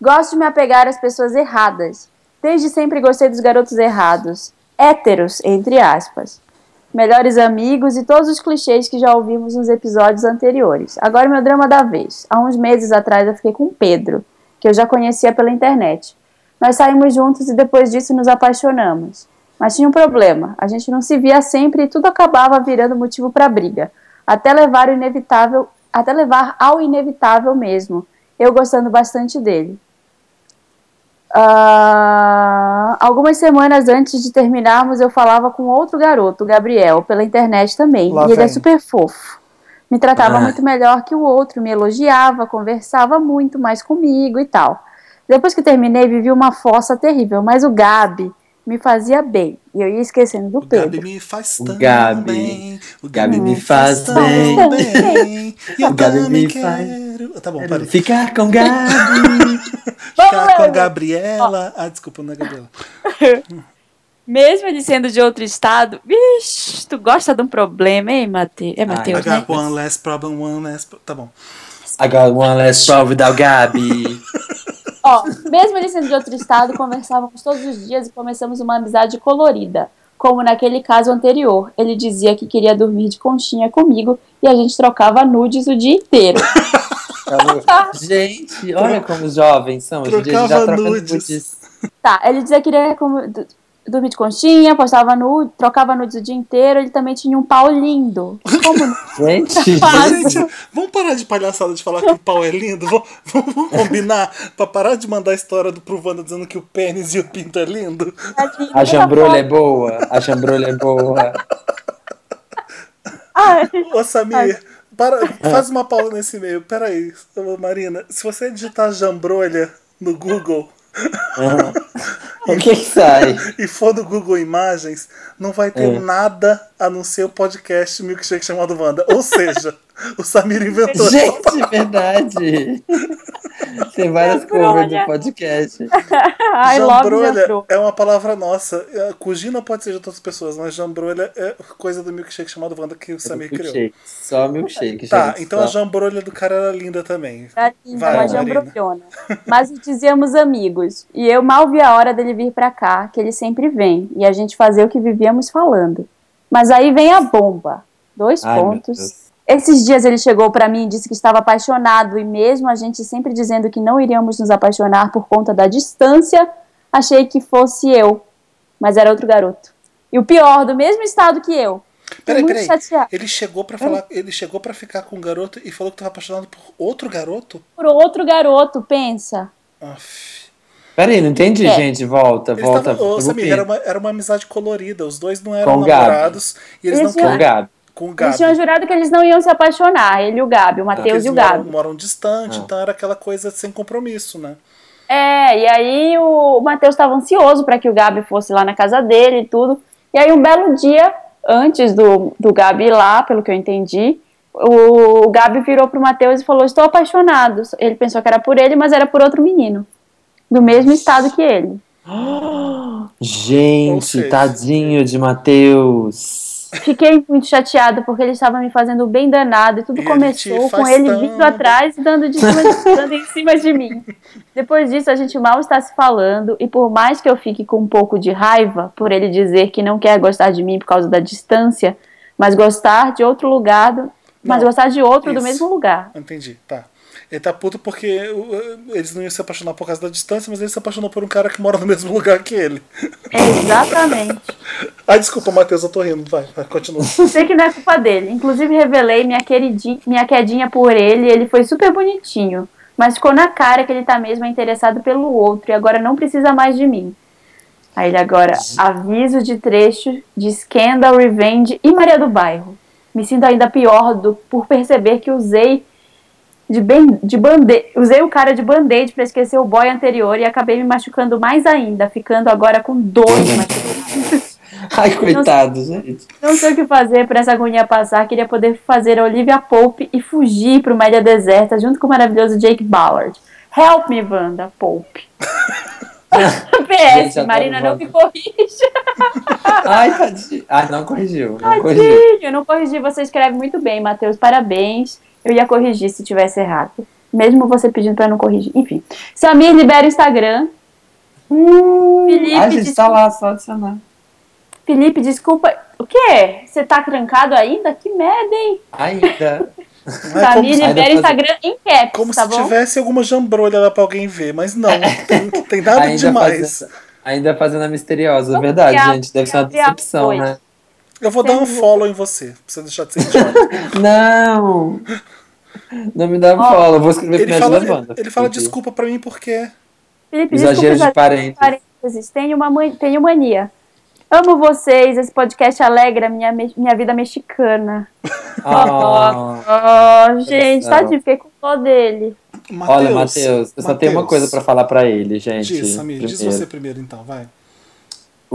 gosto de me apegar às pessoas erradas. Desde sempre gostei dos garotos errados. Héteros, entre aspas. Melhores amigos e todos os clichês que já ouvimos nos episódios anteriores. Agora meu drama da vez. Há uns meses atrás eu fiquei com Pedro, que eu já conhecia pela internet. Nós saímos juntos e depois disso nos apaixonamos. Mas tinha um problema. A gente não se via sempre e tudo acabava virando motivo para briga. Até levar o inevitável, até levar ao inevitável mesmo. Eu gostando bastante dele. Ah, algumas semanas antes de terminarmos, eu falava com outro garoto, o Gabriel, pela internet também. Lá e ele é vem. super fofo. Me tratava Ah. muito melhor que o outro, me elogiava, conversava muito mais comigo e tal. Depois que terminei, vivi uma fossa terrível, mas o Gabi me fazia bem. E eu ia esquecendo do O Gabi Pedro. me faz O tão Gabi. bem. O Gabi me faz tão bem. bem. E eu O Gabi também me faz- quero. Tá bom, parei. Ficar com Gabi. Ficar com a. Gabriela. Ah, desculpa, não é Gabriela. Mesmo ele sendo de outro estado, vixe, tu gosta de um problema, hein, Matheus? É I Matheus, got né? one less problem, one less... pro- Tá bom. I got one less problem without Gabi. Ó, mesmo ele sendo de outro estado, conversávamos todos os dias e começamos uma amizade colorida. Como naquele caso anterior, ele dizia que queria dormir de conchinha comigo e a gente trocava nudes o dia inteiro. gente, olha como os jovens são. Hoje em dia a gente já Trocava troca nudes. nudes. Tá, ele dizia que queria dormir de conchinha, postava nude, trocava nudes o dia inteiro. Ele também tinha um pau lindo. Como Gente, Gente, vamos parar de palhaçada de falar que o pau é lindo? Vamos, vamos combinar pra parar de mandar a história do pro Wanda dizendo que o pênis e o pinto é lindo? a jambrolha é boa. A jambrolha é boa. Ai, Ô Samir, para, faz uma pausa nesse e-mail. Peraí, Marina, se você digitar jambrolha no Google Aham. O que que sai? e for no Google Imagens, não vai ter É. nada a não ser o podcast Milkshake chamado Wanda. Ou seja, o Samir inventou. Gente, verdade. Tem várias covers do podcast. I jambrolha é uma palavra nossa. É, Cugina pode ser de outras pessoas, mas jambrolha é coisa do milkshake chamado Wanda que o Samir criou. Milkshake. Só milkshake, Tá, gente. então a só. jambrolha do cara era linda também. Era linda, Vai, uma Marina. jambrolhona. Mas dizíamos amigos. E eu mal vi a hora dele vir pra cá, que ele sempre vem. E a gente fazer o que vivíamos falando. Mas aí vem a bomba. Dois Ai, pontos. Esses dias ele chegou pra mim e disse que estava apaixonado. E mesmo a gente sempre dizendo que não iríamos nos apaixonar por conta da distância, achei que fosse eu. Mas era outro garoto. E o pior, do mesmo estado que eu. Peraí, peraí. chateada. Ele chegou pra falar, ele chegou para ficar com um garoto e falou que tava apaixonado por outro garoto? Por outro garoto, pensa. Aff. Peraí, não entendi, É. gente. Volta, Eles volta. tavam, ô, Samir, era uma, era uma amizade colorida. Os dois não eram Com Gabi. namorados e eles, Eles não Com o queriam. Gabi. Com o Eles tinham jurado que eles não iam se apaixonar, ele e o Gabi, o Matheus e o moram, Gabi. moram distante, Ah. então era aquela coisa sem compromisso, né? É, e aí o, o Matheus estava ansioso para que o Gabi fosse lá na casa dele e tudo. E aí um belo dia, antes do, do Gabi ir lá, pelo que eu entendi, o, o Gabi virou pro Matheus e falou: Estou apaixonado. Ele pensou que era por ele, mas era por outro menino. Do mesmo estado que ele. Gente, tadinho de Matheus. Fiquei muito chateada porque ele estava me fazendo bem danado e tudo E começou com ele vindo atrás e dando, de cima dando em cima de mim. Depois disso, a gente mal está se falando e por mais que eu fique com um pouco de raiva por ele dizer que não quer gostar de mim por causa da distância, mas gostar de outro lugar, do- mas Não, gostar de outro do isso. mesmo lugar. Entendi, tá. Ele tá puto porque eles não iam se apaixonar por causa da distância, mas ele se apaixonou por um cara que mora no mesmo lugar que ele. Exatamente. Ai, desculpa, Matheus, eu tô rindo. Vai, vai, continua. Sei que não é culpa dele. Inclusive, revelei minha, queridinha, minha quedinha por ele. Ele foi super bonitinho. Mas ficou na cara que ele tá mesmo interessado pelo outro e agora não precisa mais de mim. Aí ele agora, aviso de trecho de Scandal, Revenge e Maria do Bairro. Me sinto ainda pior do, por perceber que usei de, ben, de bande, usei o cara de band-aid pra esquecer o boy anterior e acabei me machucando mais ainda, ficando agora com dois machucados. Ai, coitado, gente. Não sei o que fazer pra essa agonia passar. Queria poder fazer a Olivia Pope e fugir para uma ilha deserta junto com o maravilhoso Jake Ballard. Help me, Wanda Pope. PS, Marina, não me corrija. Ai, tadinho. Ai, não corrigiu. Não corrigiu. Tadinho, eu não corrigi. Você escreve muito bem, Matheus. Parabéns. Eu ia corrigir se tivesse errado. Mesmo você pedindo pra eu não corrigir. Enfim. Samir libera o Instagram. Felipe, Ai, gente, tá desculpa, lá, só adicionar. Felipe, desculpa. O quê? Você tá trancado ainda? Que merda, hein? Ainda. É Samir como, Ainda libera o fazer- Instagram em caps, como tá se bom? tivesse alguma jambrolha lá pra alguém ver, mas não, tem, tem nada Ainda demais. fazendo, ainda fazendo a misteriosa, Vamos verdade, criar- gente. Deve ser uma decepção, né? Eu vou dar um follow em você, pra você deixar de ser idiota. Não! Não me dá follow, eu vou escrever Ele fala, me Wanda. ele fala desculpa pra mim porque. Felipe, Exageros de desculpa, parentes. parênteses. Tenho, uma man- tenho mania. Amo vocês, esse podcast alegra minha, me- minha vida mexicana. Ah, Oh, gente, coração. tadinho, fiquei com dó dele. olha, Matheus, eu só tenho uma coisa pra falar pra ele, gente. Diz, Samir, diz você primeiro então, vai.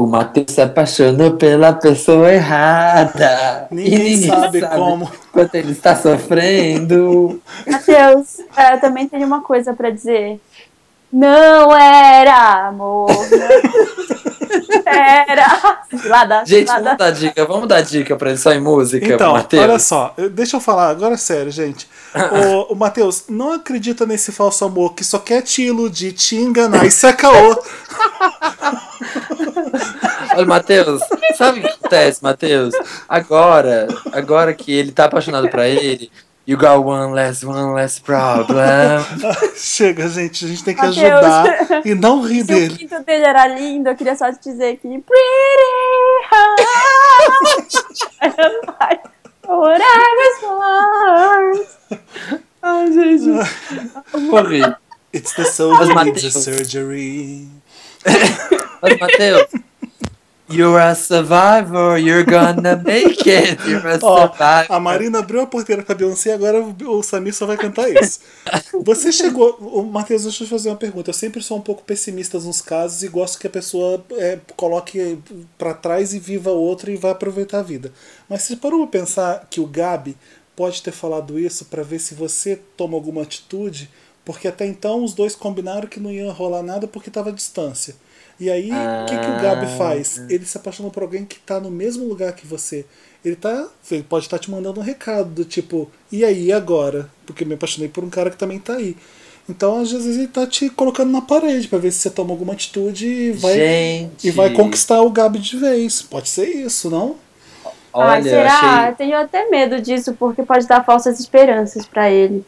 O Matheus se apaixonou pela pessoa errada. Ninguém E sabe como. Enquanto ele está sofrendo. Matheus, eu também tenho uma coisa pra dizer. Não era amor. não. Era. Cilada, Gente, cilada. vamos dar dica, vamos dar dica pra ele só em música, Então, Matheus. olha só, deixa eu falar, agora é sério, gente. O, o Matheus, não acredita nesse falso amor que só quer te iludir, te enganar. Isso é caô. Olha, Matheus, sabe o que acontece, Matheus? Agora, agora que ele tá apaixonado pra ele, you got one less, one less problem. Chega, gente, a gente tem que Matheus. ajudar e não rir Se o dele. pinto dele era lindo, eu queria só te dizer que pretty hard. Whatever's yours. Ai, gente. Morri. It's the soul needs a surgery. Mas, Matheus, you're a survivor, you're gonna make it, you're a Ó, survivor. a Marina abriu a porteira pra Beyoncé e agora o Samir só vai cantar isso. Você chegou. O Matheus, deixa eu te fazer uma pergunta. Eu sempre sou um pouco pessimista nos casos e gosto que a pessoa é, coloque pra trás e viva outro e vá aproveitar a vida. Mas você parou pra pensar que o Gabi pode ter falado isso pra ver se você toma alguma atitude? Porque até então os dois combinaram que não ia rolar nada porque tava à distância. E aí, o que, que o Gabi faz? Ele se apaixonou por alguém que tá no mesmo lugar que você. Ele tá. Ele pode estar te mandando um recado do tipo, e aí, e agora? Porque eu me apaixonei por um cara que também tá aí. Então, às vezes, ele tá te colocando na parede pra ver se você toma alguma atitude e vai, Gente. e vai conquistar o Gabi de vez. Pode ser isso, não? Olha, eu será? achei... Eu tenho até medo disso, porque pode dar falsas esperanças pra ele.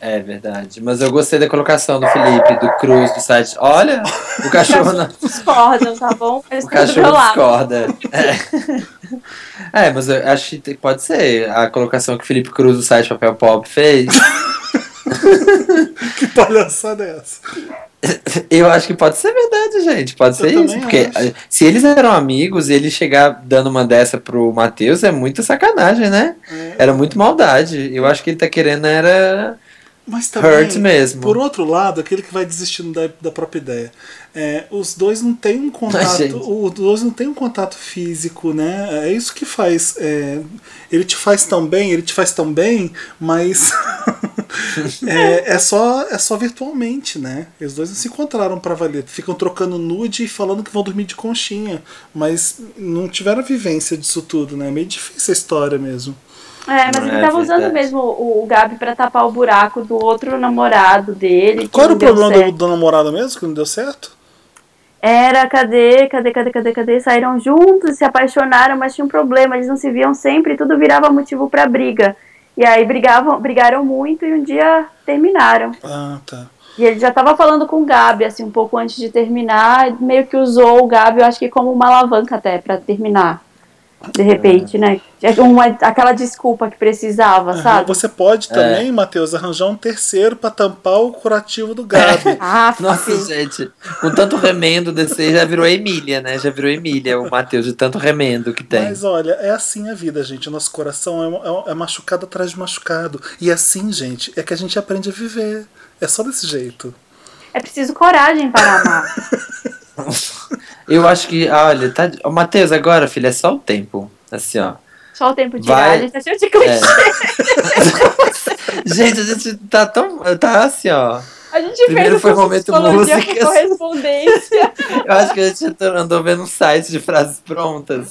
É verdade. Mas eu gostei da colocação do Felipe, do Cruz, do site. Olha, o cachorro não... Discordam, tá bom? Eles O cachorro discorda. É. É, mas eu acho que pode ser a colocação que o Felipe Cruz do site Papel Pop fez. Que palhaçada é essa? Eu acho que pode ser verdade, gente. Pode ser Eu isso. também Porque acho. eh, se eles eram amigos e ele chegar dando uma dessa pro Matheus, é muita sacanagem, né? É. Era muito maldade. Eu acho que ele tá querendo era Mas também, hurt mesmo. por outro lado, aquele que vai desistindo da, da própria ideia. É, os dois não têm um contato. Os dois não têm um contato físico, né? É isso que faz. é, ele te faz tão bem, ele te faz tão bem, mas é, é só é só virtualmente, né? Os dois não se encontraram pra valer. Ficam trocando nude e falando que vão dormir de conchinha, mas não tiveram vivência disso tudo, né? É meio difícil a história mesmo. É, mas É ele tava usando mesmo o, o Gabi pra tapar o buraco do outro namorado dele. Qual era o problema do, do namorado mesmo que não deu certo? Era, cadê, cadê, cadê, cadê, cadê? Saíram juntos, se apaixonaram, mas tinha um problema, eles não se viam sempre e tudo virava motivo pra briga. E aí brigavam, brigaram muito e um dia terminaram. Ah, tá. E ele já tava falando com o Gabi, assim, um pouco antes de terminar, meio que usou o Gabi, eu acho que como uma alavanca até pra terminar. De repente, né? Uma, aquela desculpa que precisava, Aham, sabe? Você pode também, Matheus, arranjar um terceiro pra tampar o curativo do Gabi. Ah, Nossa, gente, com tanto remendo desse aí, já virou Emília, né? Já virou Emília, o Matheus, de tanto remendo que tem. Mas olha, é assim a vida, gente. O nosso coração é, é- é machucado atrás de machucado. E assim, gente, é que a gente aprende a viver. É só desse jeito. É preciso coragem para amar. Eu acho que, olha, tá. Ô, Matheus, agora, filho, é só o tempo. Assim, ó. Só o tempo de Vai. ir. A gente tá cheio de clichê. É. gente, a gente tá tão. Tá assim, ó. A gente Primeiro fez foi o momento por correspondência. Eu acho que a gente andou vendo um site de frases prontas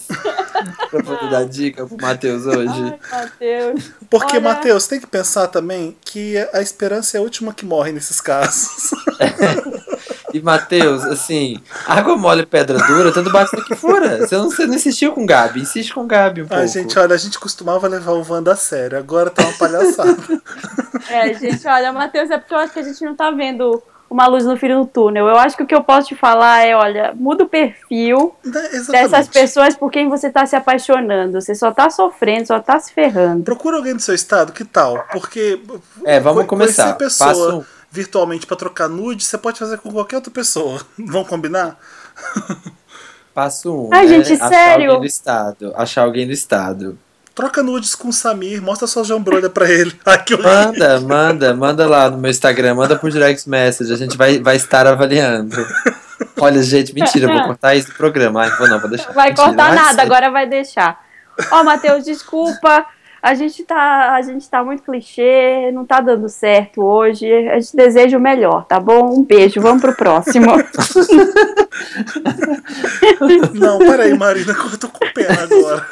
pra poder dar dica pro Matheus hoje. Ai, Matheus. Porque, Olha- Matheus, tem que pensar também que a esperança é a última que morre nesses casos. E Matheus, assim, água mole pedra dura, tanto bate que fura. Você não, você não insistiu com o Gabi, insiste com o Gabi um pouco. Ai, gente, olha, a gente costumava levar o Wanda a sério. Agora tá uma palhaçada. É, gente, olha, Matheus, é porque eu acho que a gente não tá vendo uma luz no fim do túnel. Eu acho que o que eu posso te falar é, olha, muda o perfil Né, dessas pessoas por quem você tá se apaixonando. Você só tá sofrendo, só tá se ferrando. Procura alguém do seu estado, que tal? Porque. É, vamos co- começar. Pessoa Passa um- virtualmente pra trocar nude, você pode fazer com qualquer outra pessoa. Vamos combinar? Passo um. Ai, né? gente, achar sério? alguém do estado. Achar alguém do estado. Troca nudes com o Samir, mostra sua jambrolha pra ele. Horrível. Manda, manda, manda lá no meu Instagram, manda por direct message, a gente vai, vai estar avaliando. Olha, gente, mentira, eu vou cortar isso do programa. Ai, vou não, vou deixar. Vai Mentira, cortar mas nada, é- agora vai deixar. Ó, Matheus, desculpa. A gente tá, a gente tá muito clichê, não tá dando certo hoje. A gente deseja o melhor, tá bom? Um beijo, vamos pro próximo. Não, peraí, Marina, que eu tô com pena agora.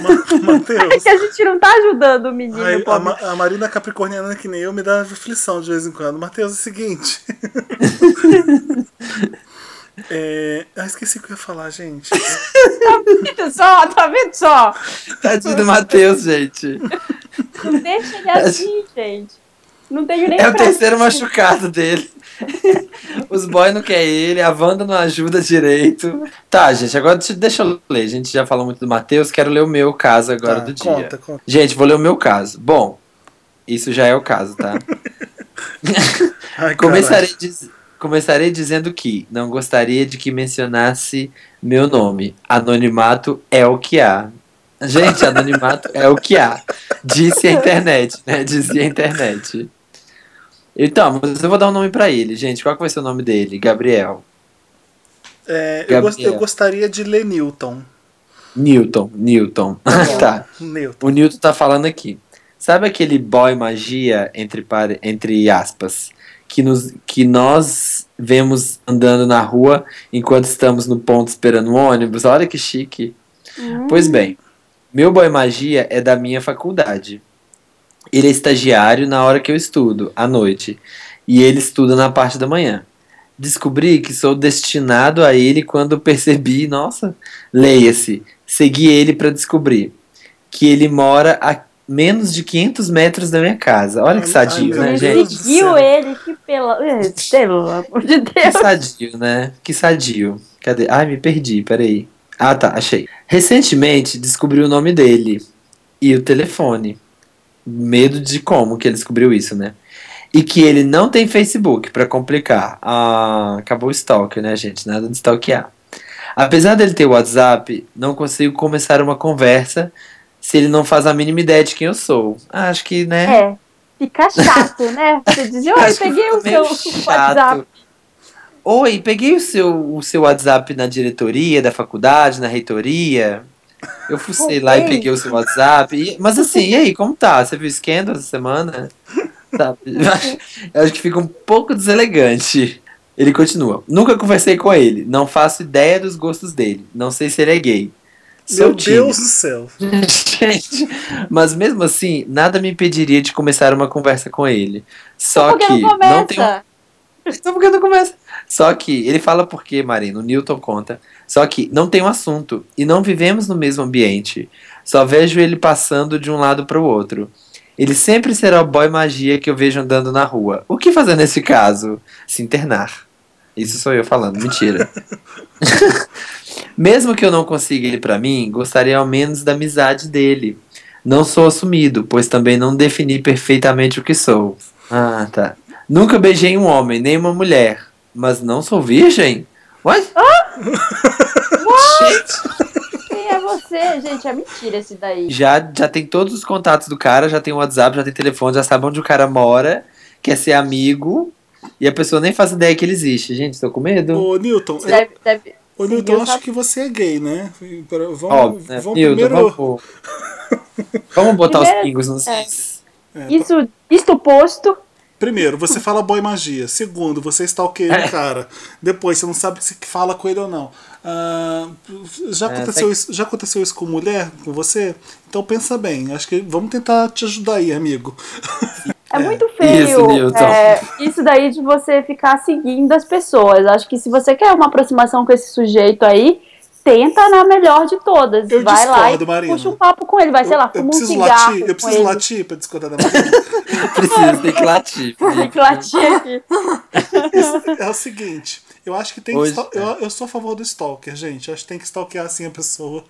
Ma- É que a gente não tá ajudando o menino, Ai, a. Ma- a Marina Capricorniana que nem eu me dá aflição de vez em quando. Matheus, é o seguinte. É... Ah, esqueci o que eu ia falar, gente. Vendo só, tá vendo só? Tadinho do Matheus, gente. Não deixa ele assim, gente. Não tenho nem É o terceiro machucado dele. Os boys não querem ele, a Wanda não ajuda direito. Tá, gente, agora deixa, eu ler. A gente já falou muito do Matheus, quero ler o meu caso agora Tá, do dia. conta, conta. Gente, vou ler o meu caso. Bom, isso já é o caso, tá? Ai, Começarei, caralho. Começarei dizendo que não gostaria de que mencionasse meu nome. Anonimato é o que há. Gente, anonimato é o que há. Disse a internet, né? Dizia a internet. Então, mas eu vou dar um nome pra ele, gente. Qual que vai ser o nome dele? Gabriel. É, eu, Gabriel. eu gostaria de ler Newton. Newton, Newton. tá. Newton. O Newton tá falando aqui. Sabe aquele boy magia, entre, entre aspas, que, nos, que nós vemos andando na rua enquanto estamos no ponto esperando o ônibus? Olha que chique. Pois bem, meu boy magia é da minha faculdade. Ele é estagiário na hora que eu estudo, à noite. E ele estuda na parte da manhã. Descobri que sou destinado a ele quando percebi, nossa, leia-se, segui ele para descobrir que ele mora a menos de 500 metros da minha casa. Olha que sadio, ai, né, gente? Seguiu ele, que pela... Pelo amor de Que Deus. sadio, né? Que sadio. Cadê? Ai, me perdi, peraí. Ah, tá, achei. Recentemente descobri o nome dele e o telefone. Medo de como que ele descobriu isso, né? E que ele não tem Facebook, pra complicar. Ah, acabou o stalker, né, gente? Nada de stalkear. Apesar dele ter WhatsApp, não consigo começar uma conversa se ele não faz a mínima ideia de quem eu sou. Ah, Acho que, né? É, fica chato, né? Você diz, que peguei o seu WhatsApp. Oi, peguei o seu, o seu WhatsApp na diretoria da faculdade, na reitoria. Eu fucei lá e peguei o seu WhatsApp. E- mas assim, e aí, como tá? Você viu o Scandal essa semana? Tá. Eu acho que fica um pouco deselegante. Ele continua. Nunca conversei com ele. Não faço ideia dos gostos dele. Não sei se ele é gay. Meu. Deus do céu. Gente, mas mesmo assim, nada me impediria de começar uma conversa com ele. Só Por que não começa? não tem um Só porque não começa. Só que ele fala por quê, Marina? O Newton conta. Só que não tem um assunto e não vivemos no mesmo ambiente. Só vejo ele passando de um lado para o outro. Ele sempre será o boy magia que eu vejo andando na rua. O que fazer nesse caso? Se internar. Isso sou eu falando, mentira. Mesmo que eu não consiga ele pra mim, gostaria ao menos da amizade dele. Não sou assumido, pois também não defini perfeitamente o que sou. Ah, tá. Nunca beijei um homem, nem uma mulher. Mas não sou virgem? What? Gente, Quem é você? Gente, é mentira esse daí. já, já tem todos os contatos do cara, já tem WhatsApp, já tem telefone, já sabe onde o cara mora, quer ser amigo, e a pessoa nem faz ideia que ele existe. Gente, tô com medo. Ô, Newton, eu, Deve, deve... ô, Sim, Newton, acho que você é gay, né? Vamos, Óbvio, né? vamos Nildo, primeiro. vamos, vamos botar os Primeiro- pingos nos é. is. Isso, isto posto, Primeiro, você fala boy magia. Segundo, você stalkeia É. o cara. Depois, você não sabe se fala com ele ou não. Ah, já, É, aconteceu tem- isso, já aconteceu isso com mulher, com você? Então pensa bem. Acho que vamos tentar te ajudar aí, amigo. É, muito feio. Isso, Newton. é, isso daí de você ficar seguindo as pessoas. Acho que se você quer uma aproximação com esse sujeito aí, tenta na melhor de todas. Eu vai lá e discordo, Marina. puxa um papo com ele. Vai, sei lá, eu fuma um preciso cigarro latir, eu com preciso ele. latir pra discordar da Marina. Precisa, tem que latir. Tem que latir aqui. é o seguinte. Eu acho que tem Hoje- que eu, eu sou a favor do stalker, gente. Eu acho que tem que stalkear assim a pessoa.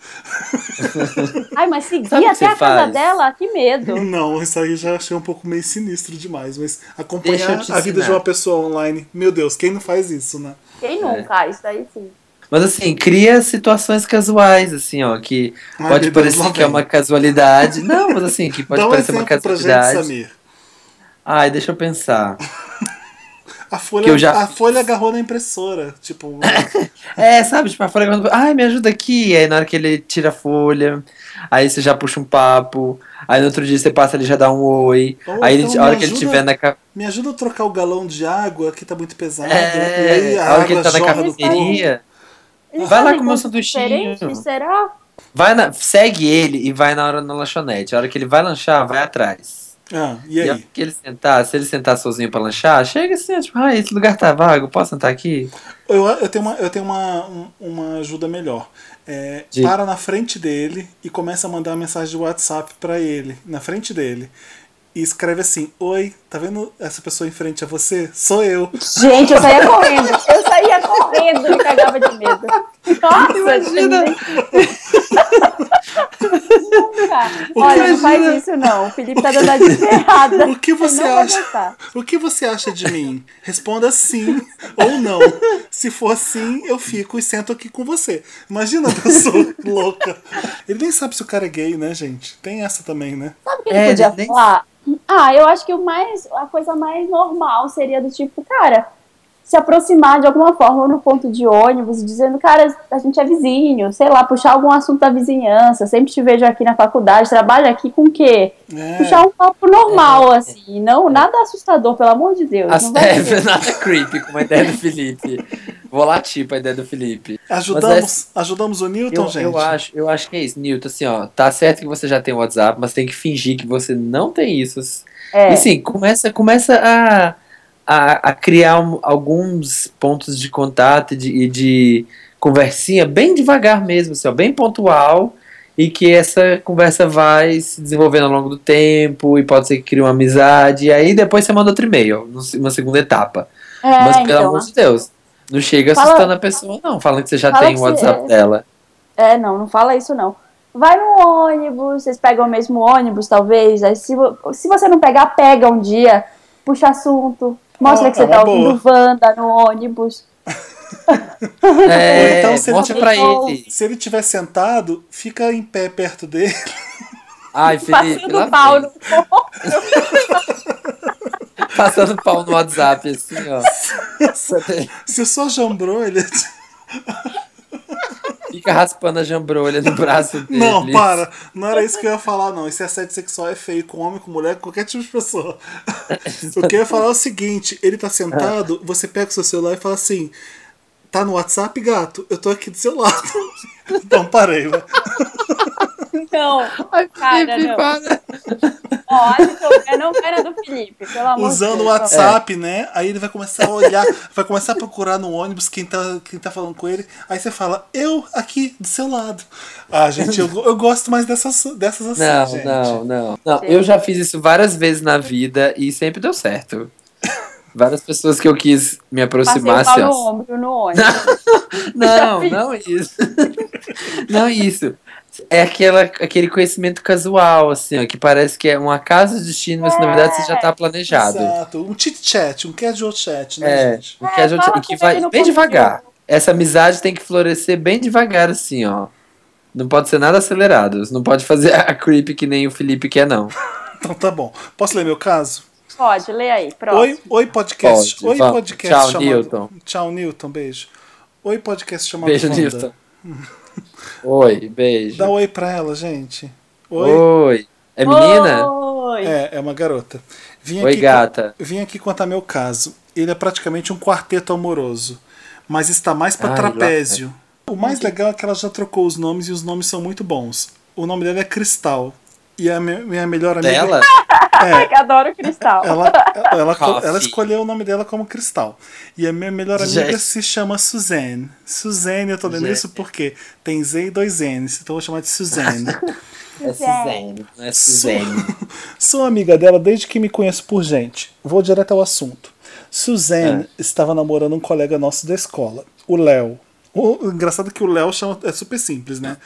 Ai, mas seguir até a casa faz? dela, que medo. Não, isso aí já achei um pouco meio sinistro demais. Mas acompanhar a vida de ensinar. uma pessoa online, meu Deus, quem não faz isso, né? Quem nunca? Isso daí sim. Mas assim, cria situações casuais, assim, ó, que Ai, pode Deus, parecer que é uma casualidade. Não, mas assim, que pode Dá um parecer uma exemplo pra gente, casualidade. Samir. Ai, deixa eu pensar. A folha, Que eu já a folha agarrou na impressora. Tipo, É, sabe? Tipo, a folha. quando- Ai, me ajuda aqui. Aí na hora que ele tira a folha, aí você já puxa um papo. Aí no outro dia você passa ali e já dá um oi. Ou aí ele- então a hora me que ele ajuda- tiver na. ca- me ajuda a trocar o galão de água que tá muito pesado. e É, aí a, a hora que ele tá na cafeteria. Vai lá comer um sanduichinho. Será? Vai na, segue ele e vai na hora na lanchonete. A hora que ele vai lanchar, vai atrás. Ah, e E aí? que ele sentar, se ele sentar sozinho pra lanchar, chega assim, tipo, ah, esse lugar tá vago, posso sentar aqui? Eu, eu tenho, uma, eu tenho uma, um- uma ajuda melhor. É, Diga. para na frente dele e começa a mandar uma mensagem de WhatsApp pra ele, na frente dele. E escreve assim: Oi, tá vendo essa pessoa em frente a você? Sou eu. Gente, eu saía correndo. Eu saía correndo e cagava de medo. Nossa, Imagina. gente. Nunca. Olha, não faz isso não. O Felipe tá dando a dica errada. O que você Ele acha? O que você acha de mim? Responda sim ou não. Se for sim, eu fico e sento aqui com você. Imagina a pessoa louca. Ele nem sabe se o cara é gay, né, gente? Tem essa também, né? Sabe o que ele É, podia nem- falar? Ah, eu acho que o mais, a coisa mais normal seria do tipo, cara, se aproximar de alguma forma no ponto de ônibus, dizendo, cara, a gente é vizinho, sei lá, puxar algum assunto da vizinhança, sempre te vejo aqui na faculdade, trabalha aqui com o quê? É. Puxar um papo normal, assim, não nada assustador, pelo amor de Deus. As, não vai é, nada creepy com a ideia do Felipe. Vou latir pra ideia do Felipe. Ajudamos, ajudamos o Newton, Eu, gente. eu acho, eu acho que é isso, Newton, assim, ó, tá certo que você já tem o WhatsApp, mas tem que fingir que você não tem isso. É, E assim, começa, começa a, a, a criar um- alguns pontos de contato e de, e de conversinha bem devagar mesmo, assim, ó, bem pontual, e que essa conversa vai se desenvolvendo ao longo do tempo, e pode ser que crie uma amizade, e aí depois você manda outro e-mail, numa segunda etapa. é, Mas pelo então, amor de Deus, não chega Fala- assustando a pessoa, não, falando que você já Fala tem o WhatsApp você- dela. É, não, não fala isso não. Vai no ônibus, vocês pegam o mesmo ônibus, talvez. Aí se, vo- se você não pegar, pega um dia, puxa assunto, mostra Ah, que você é uma tá boa. ouvindo Wanda no ônibus. É, Ou então, se ele mostra tiver- pra ele. Se ele tiver sentado, fica em pé perto dele. Ai, Felipe, Passando pau no Passando pau no WhatsApp, assim, ó. Se só jambrou, ele. Fica raspando a jambrolha no braço dele. Não, para. Não era isso que eu ia falar, não. Esse assédio sexual é feio com homem, com mulher, com qualquer tipo de pessoa. O que eu ia falar é o seguinte: ele tá sentado, você pega o seu celular e fala assim. Tá no WhatsApp, gato? Eu tô aqui do seu lado. Então parei, né? Não, Ai, Cara, Felipe, não. para. ó, não era do Felipe, pelo amor de Usando o Deus. WhatsApp, né? Aí ele vai começar a olhar, vai começar a procurar no ônibus quem tá, quem tá falando com ele. Aí você fala, eu aqui do seu lado. Ah, gente, eu, eu gosto mais dessas, dessas assim, Não, gente. não, não. Não, eu já fiz isso várias vezes na vida e sempre deu certo. Várias pessoas que eu quis me Passei aproximar, o pau assim, no ó. ombro, no ônibus. Não, não isso. Não isso. É aquela, aquele conhecimento casual, assim, ó, que parece que é um acaso do destino, mas na verdade você já tá planejado. Exato. Um chit chat, um casual chat, né, É, gente? a gente, fala e que vai bem de devagar. Essa amizade tem que florescer bem devagar, assim, ó. Não pode ser nada acelerado. Não pode fazer a creep que nem o Felipe quer, não. Então tá bom. Posso ler meu caso? Pode, lê aí, próximo. Oi, oi podcast. Pode, oi vamos. podcast Tchau, chamado. Newton. Tchau, Newton. Beijo. Oi podcast chamado Beijo, Wanda. Nilton. Oi, beijo. Dá oi pra ela, gente. Oi. Oi. É menina? Oi. É, é uma garota. Vim Oi, aqui gata. Vim aqui contar meu caso. Ele é praticamente um quarteto amoroso, mas está mais para Ai, trapézio. O mais legal é que ela já trocou os nomes e os nomes são muito bons. O nome dela é Cristal. E a me- minha melhor amiga. Dela? Que adoro cristal. Ela, ela, Coffee. ela escolheu o nome dela como Cristal. E a minha melhor amiga se chama Suzanne. Suzanne, eu tô lendo Gente. isso porque tem Z e dois N's, então eu vou chamar de Suzanne. É Suzane, não é Suzane. Sou amiga dela desde que me conheço por gente. Vou direto ao assunto. Suzanne estava namorando um colega nosso da escola, o Léo. O, engraçado é que o Léo chama, é super simples, né?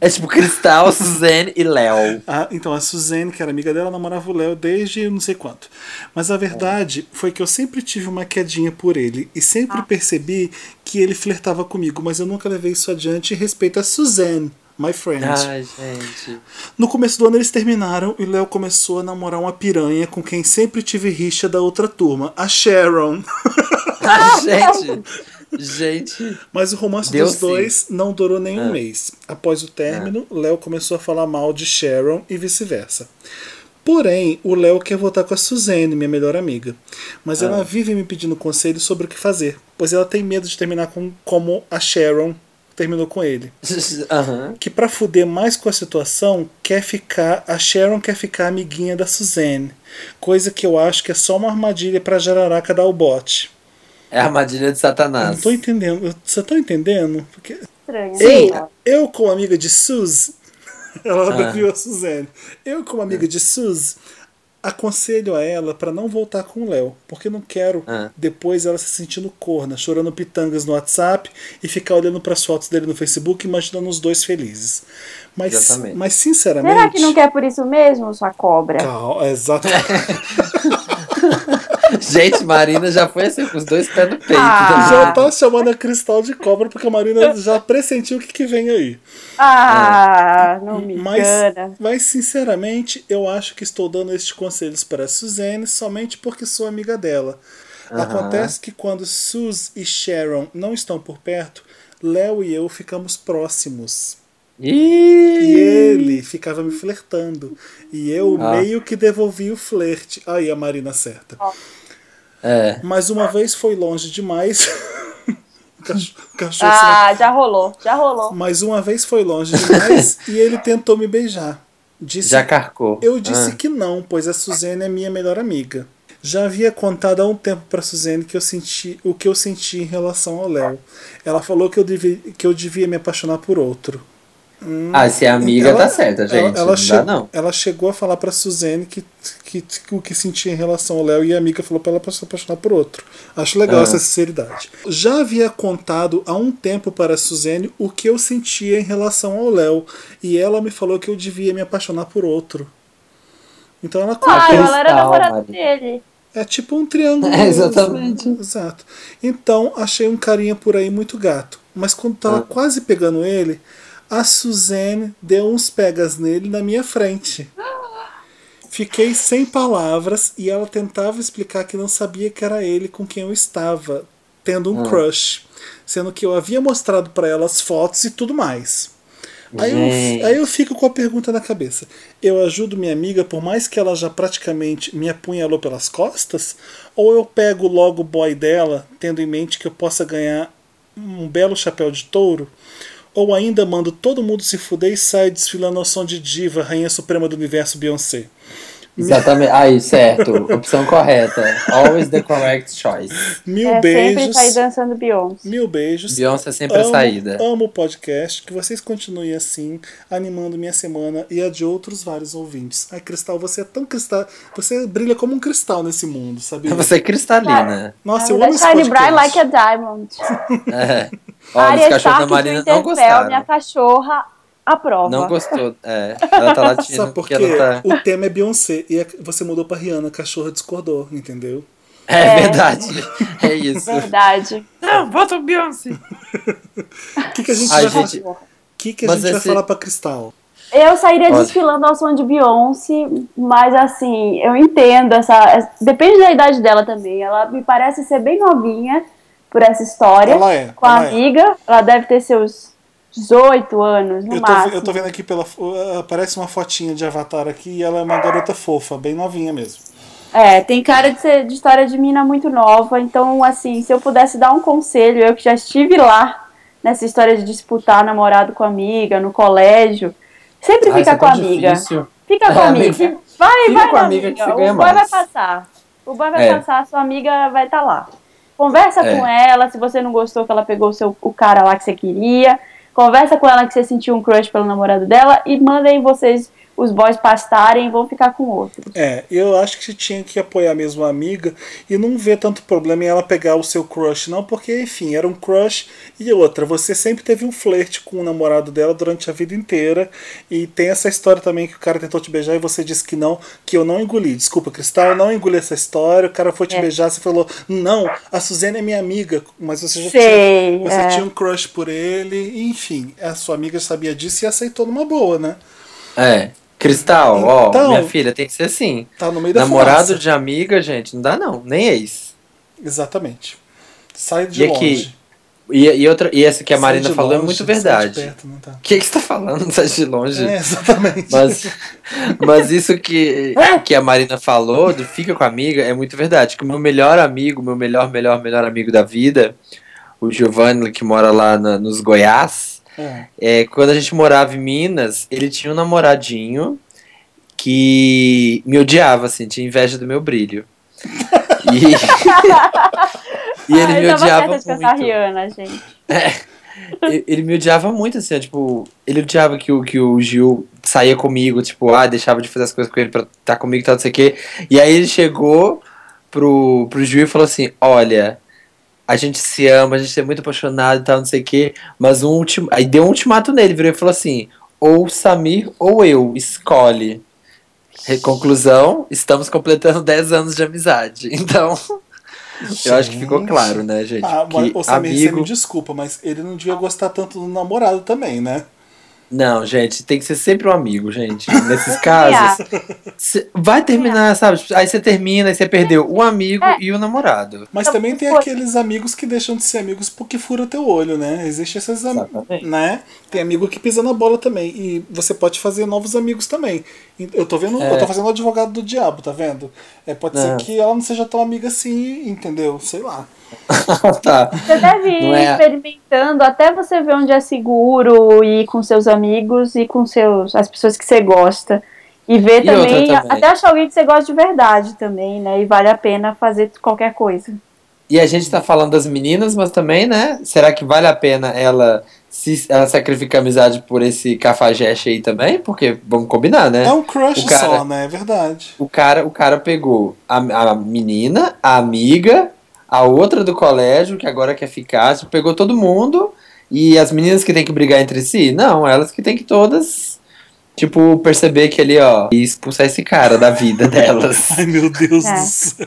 É tipo Cristal, Suzane e Léo. Ah, então a Suzane, que era amiga dela, namorava o Léo desde não sei quanto. Mas a verdade foi que eu sempre tive uma quedinha por ele e sempre percebi que ele flertava comigo, mas eu nunca levei isso adiante em respeito a Suzanne. My Friend. Ai, gente. No começo do ano eles terminaram e Léo começou a namorar uma piranha com quem sempre tive rixa da outra turma, a Sharon. Ai, gente. Gente. Mas o romance Deu dos sim. dois não durou nem um Ah. mês. Após o término, Léo começou a falar mal de Sharon e vice-versa. Porém, o Léo quer voltar com a Suzane, minha melhor amiga. Mas ela vive me pedindo conselhos sobre o que fazer, pois ela tem medo de terminar com, como a Sharon terminou com ele. Aham. Que pra fuder mais com a situação, quer ficar. A Sharon quer ficar amiguinha da Suzane. Coisa que eu acho que é só uma armadilha pra jararaca dar o bote. É a armadilha de Eu Satanás. não tô entendendo. Você tá entendendo? Porque Estranho. Sim. né? Eu, como amiga de Sus, ela Ah. viu a Suzane. Eu, como amiga de Sus, aconselho a ela pra não voltar com o Léo, porque não quero Ah. depois ela se sentindo corna, chorando pitangas no WhatsApp e ficar olhando pras fotos dele no Facebook, imaginando os dois felizes. Mas, Exatamente. mas sinceramente. Será que não quer por isso mesmo, sua cobra? Calma, exato. Gente, Marina já foi assim, com os dois pés no peito. Ah. Já tá chamando a Cristal de cobra porque a Marina já pressentiu o que, que vem aí. Ah, não me Mas, engana. mas, sinceramente, eu acho que estou dando estes conselhos para a Suzane somente porque sou amiga dela. Aham. Acontece que quando Sus e Sharon não estão por perto, Léo e eu ficamos próximos. E Ih, ele ficava me flertando. E eu Ah. meio que devolvi o flerte. Aí a Marina certa. É. Mas uma vez foi longe demais. o cachorro, cachorro Ah, já rolou, já rolou. Mas uma vez foi longe demais e ele tentou me beijar. Disse, Já carcou. eu disse Ah. que não, pois a Suzane é minha melhor amiga. Já havia contado há um tempo para Suzane que eu senti o que eu senti em relação ao Léo. Ela falou que eu, devia, que eu devia me apaixonar por outro. Ah, se é amiga, Ela- tá certa, gente. Ela, ela, não che- dá, não. ela chegou a falar para Suzane que, que, que o que sentia em relação ao Léo e a amiga falou para ela pra se apaixonar por outro. Acho legal Ah. essa sinceridade. Já havia contado há um tempo para a Suzane o que eu sentia em relação ao Léo e ela me falou que eu devia me apaixonar por outro. Então ela Claro, Cristal, ela era namorada dele. é tipo um triângulo. É, exatamente. Exato. Então, achei um carinha por aí muito gato. Mas quando tava Ah. quase pegando ele, a Suzane deu uns pegas nele na minha frente. Fiquei sem palavras e ela tentava explicar que não sabia que era ele com quem eu estava, tendo um Ah. crush. Sendo que eu havia mostrado pra ela as fotos e tudo mais. Aí eu, aí eu fico com a pergunta na cabeça. Eu ajudo minha amiga por mais que ela já praticamente me apunhalou pelas costas? Ou eu pego logo o boy dela, tendo em mente que eu possa ganhar um belo chapéu de touro? Ou ainda mando todo mundo se fuder e saio desfilando ao som de diva, rainha suprema do universo Beyoncé? Exatamente. Aí, certo. Opção correta. Always the correct choice. Mil é sempre beijos. sair dançando Beyoncé. Mil beijos. Beyoncé é sempre a amo, saída. Amo o podcast. Que vocês continuem assim, animando minha semana e a de outros vários ouvintes. Ai, Cristal, você é tão cristal. Você brilha como um cristal nesse mundo, sabe? Você é cristalina. Nossa, eu Ela amo esse shine bright podcast. like a diamond. É. Olha, os Arya Stark da Marina não gostaram. minha cachorra, aprova. Não gostou. É. Ela tá latindo por porque ela tá. O tema é Beyoncé e a- você mudou pra Rihanna, a cachorra discordou, entendeu? É, É. verdade. É isso. Verdade. Não, bota o Beyoncé. O que, que a gente Ai, vai falar? gente, O que, que a mas gente vai esse- falar pra Cristal? Eu sairia Olha. desfilando ao som de Beyoncé, mas assim, eu entendo essa- Depende da idade dela também. Ela me parece ser bem novinha por essa história. Ela é, Com a ela é. amiga, ela deve ter seus 18 anos, no Eu tô, máximo. eu tô vendo aqui pela. fo- Aparece uma fotinha de avatar aqui e ela é uma garota fofa, bem novinha mesmo. É, tem cara de ser de história de mina muito nova. Então, assim, se eu pudesse dar um conselho, eu que já estive lá nessa história de disputar namorado com amiga, no colégio, sempre Ai, fica é com a amiga. difícil. Fica com É, a amiga, vai, fica vai com a amiga O ganha boy vai passar. O boy vai É. passar, sua amiga vai estar lá. Conversa É. com ela, se você não gostou que ela pegou o, seu, o cara lá que você queria. Conversa com ela que você sentiu um crush pelo namorado dela e mandem vocês, os boys pastarem e vão ficar com outros. É, eu acho que tinha que apoiar mesmo a amiga e não ver tanto problema em ela pegar o seu crush, não, porque, enfim, era um crush. E outra, você sempre teve um flerte com o namorado dela durante a vida inteira. E tem essa história também que o cara tentou te beijar e você disse que não, que eu não engoli. Desculpa, Cristal, eu não engoli essa história. O cara foi te É. beijar, você falou, não, a Suzane é minha amiga, mas você já Sei, tinha, você é. tinha um crush por ele. Enfim, a sua amiga sabia disso e aceitou numa boa, né? É. Cristal, ó, Então- minha filha, tem que ser assim. Tá no meio da Namorado fumaça. de amiga, gente, não dá não, nem ex. Exatamente. Sai de E aqui, longe. E, e, outra, e essa que a Sai Marina falou é longe, muito sai de verdade. tá? O que, que você tá falando? Sai de longe. É, exatamente. Mas, mas isso que, que a Marina falou, do fica com a amiga, é muito verdade. Que o meu melhor amigo, meu melhor, melhor, melhor amigo da vida, o Giovanni, que mora lá na- nos Goiás, É. é, quando a gente morava em Minas, ele tinha um namoradinho que me odiava, assim, tinha inveja do meu brilho. E, e ele me odiava pensar muito. Rihanna, gente. Ele- Ele me odiava muito, assim, tipo, ele odiava que o, que o Gil saía comigo, tipo, ah, deixava de fazer as coisas com ele pra estar comigo e tal, não sei o quê. E aí ele chegou pro, pro Gil e falou assim: Olha, a gente se ama, a gente é muito apaixonado e tal, não sei o quê, mas um ultim... Aí deu um ultimato nele, virou e falou assim: ou o Samir ou eu, escolhe. Conclusão, estamos completando 10 anos de amizade. Então, eu acho que ficou Gente. claro, né, gente? Ah, que ô, Samir, você amigo. me desculpa, mas ele não devia gostar tanto do namorado também, né? Não, gente, tem que ser sempre um amigo, gente. Nesses casos, cê- vai terminar, sabe? Aí você termina e você perdeu o amigo É. e o namorado. Mas Então, também tem foi- aqueles amigos que deixam de ser amigos porque fura teu olho, né? Existe esses amigos, né? Tem amigo que pisa na bola também. E você pode fazer novos amigos também. E Eu tô vendo, É. eu tô fazendo o advogado do diabo, tá vendo? É, pode ser Não. que ela não seja tão amiga assim, entendeu? Sei lá. tá. Você deve ir é- experimentando até você ver onde é seguro e ir com seus amigos e com seus, as pessoas que você gosta. E ver E também, também. até achar alguém que você gosta de verdade também, né? E vale a pena fazer qualquer coisa. E a gente tá falando das meninas, mas também, né? Será que vale a pena ela se ela sacrificar a amizade por esse cafajeste aí também? Porque vamos combinar, né? É um crush O cara- só, né? É verdade. O cara, o cara pegou a, a menina, a amiga, a outra do colégio, que agora quer ficar, tipo, pegou todo mundo, e as meninas que tem que brigar entre si? Não, elas que tem que todas, tipo, perceber que ali, ó, e expulsar esse cara da vida delas. Ai, meu Deus É. do céu.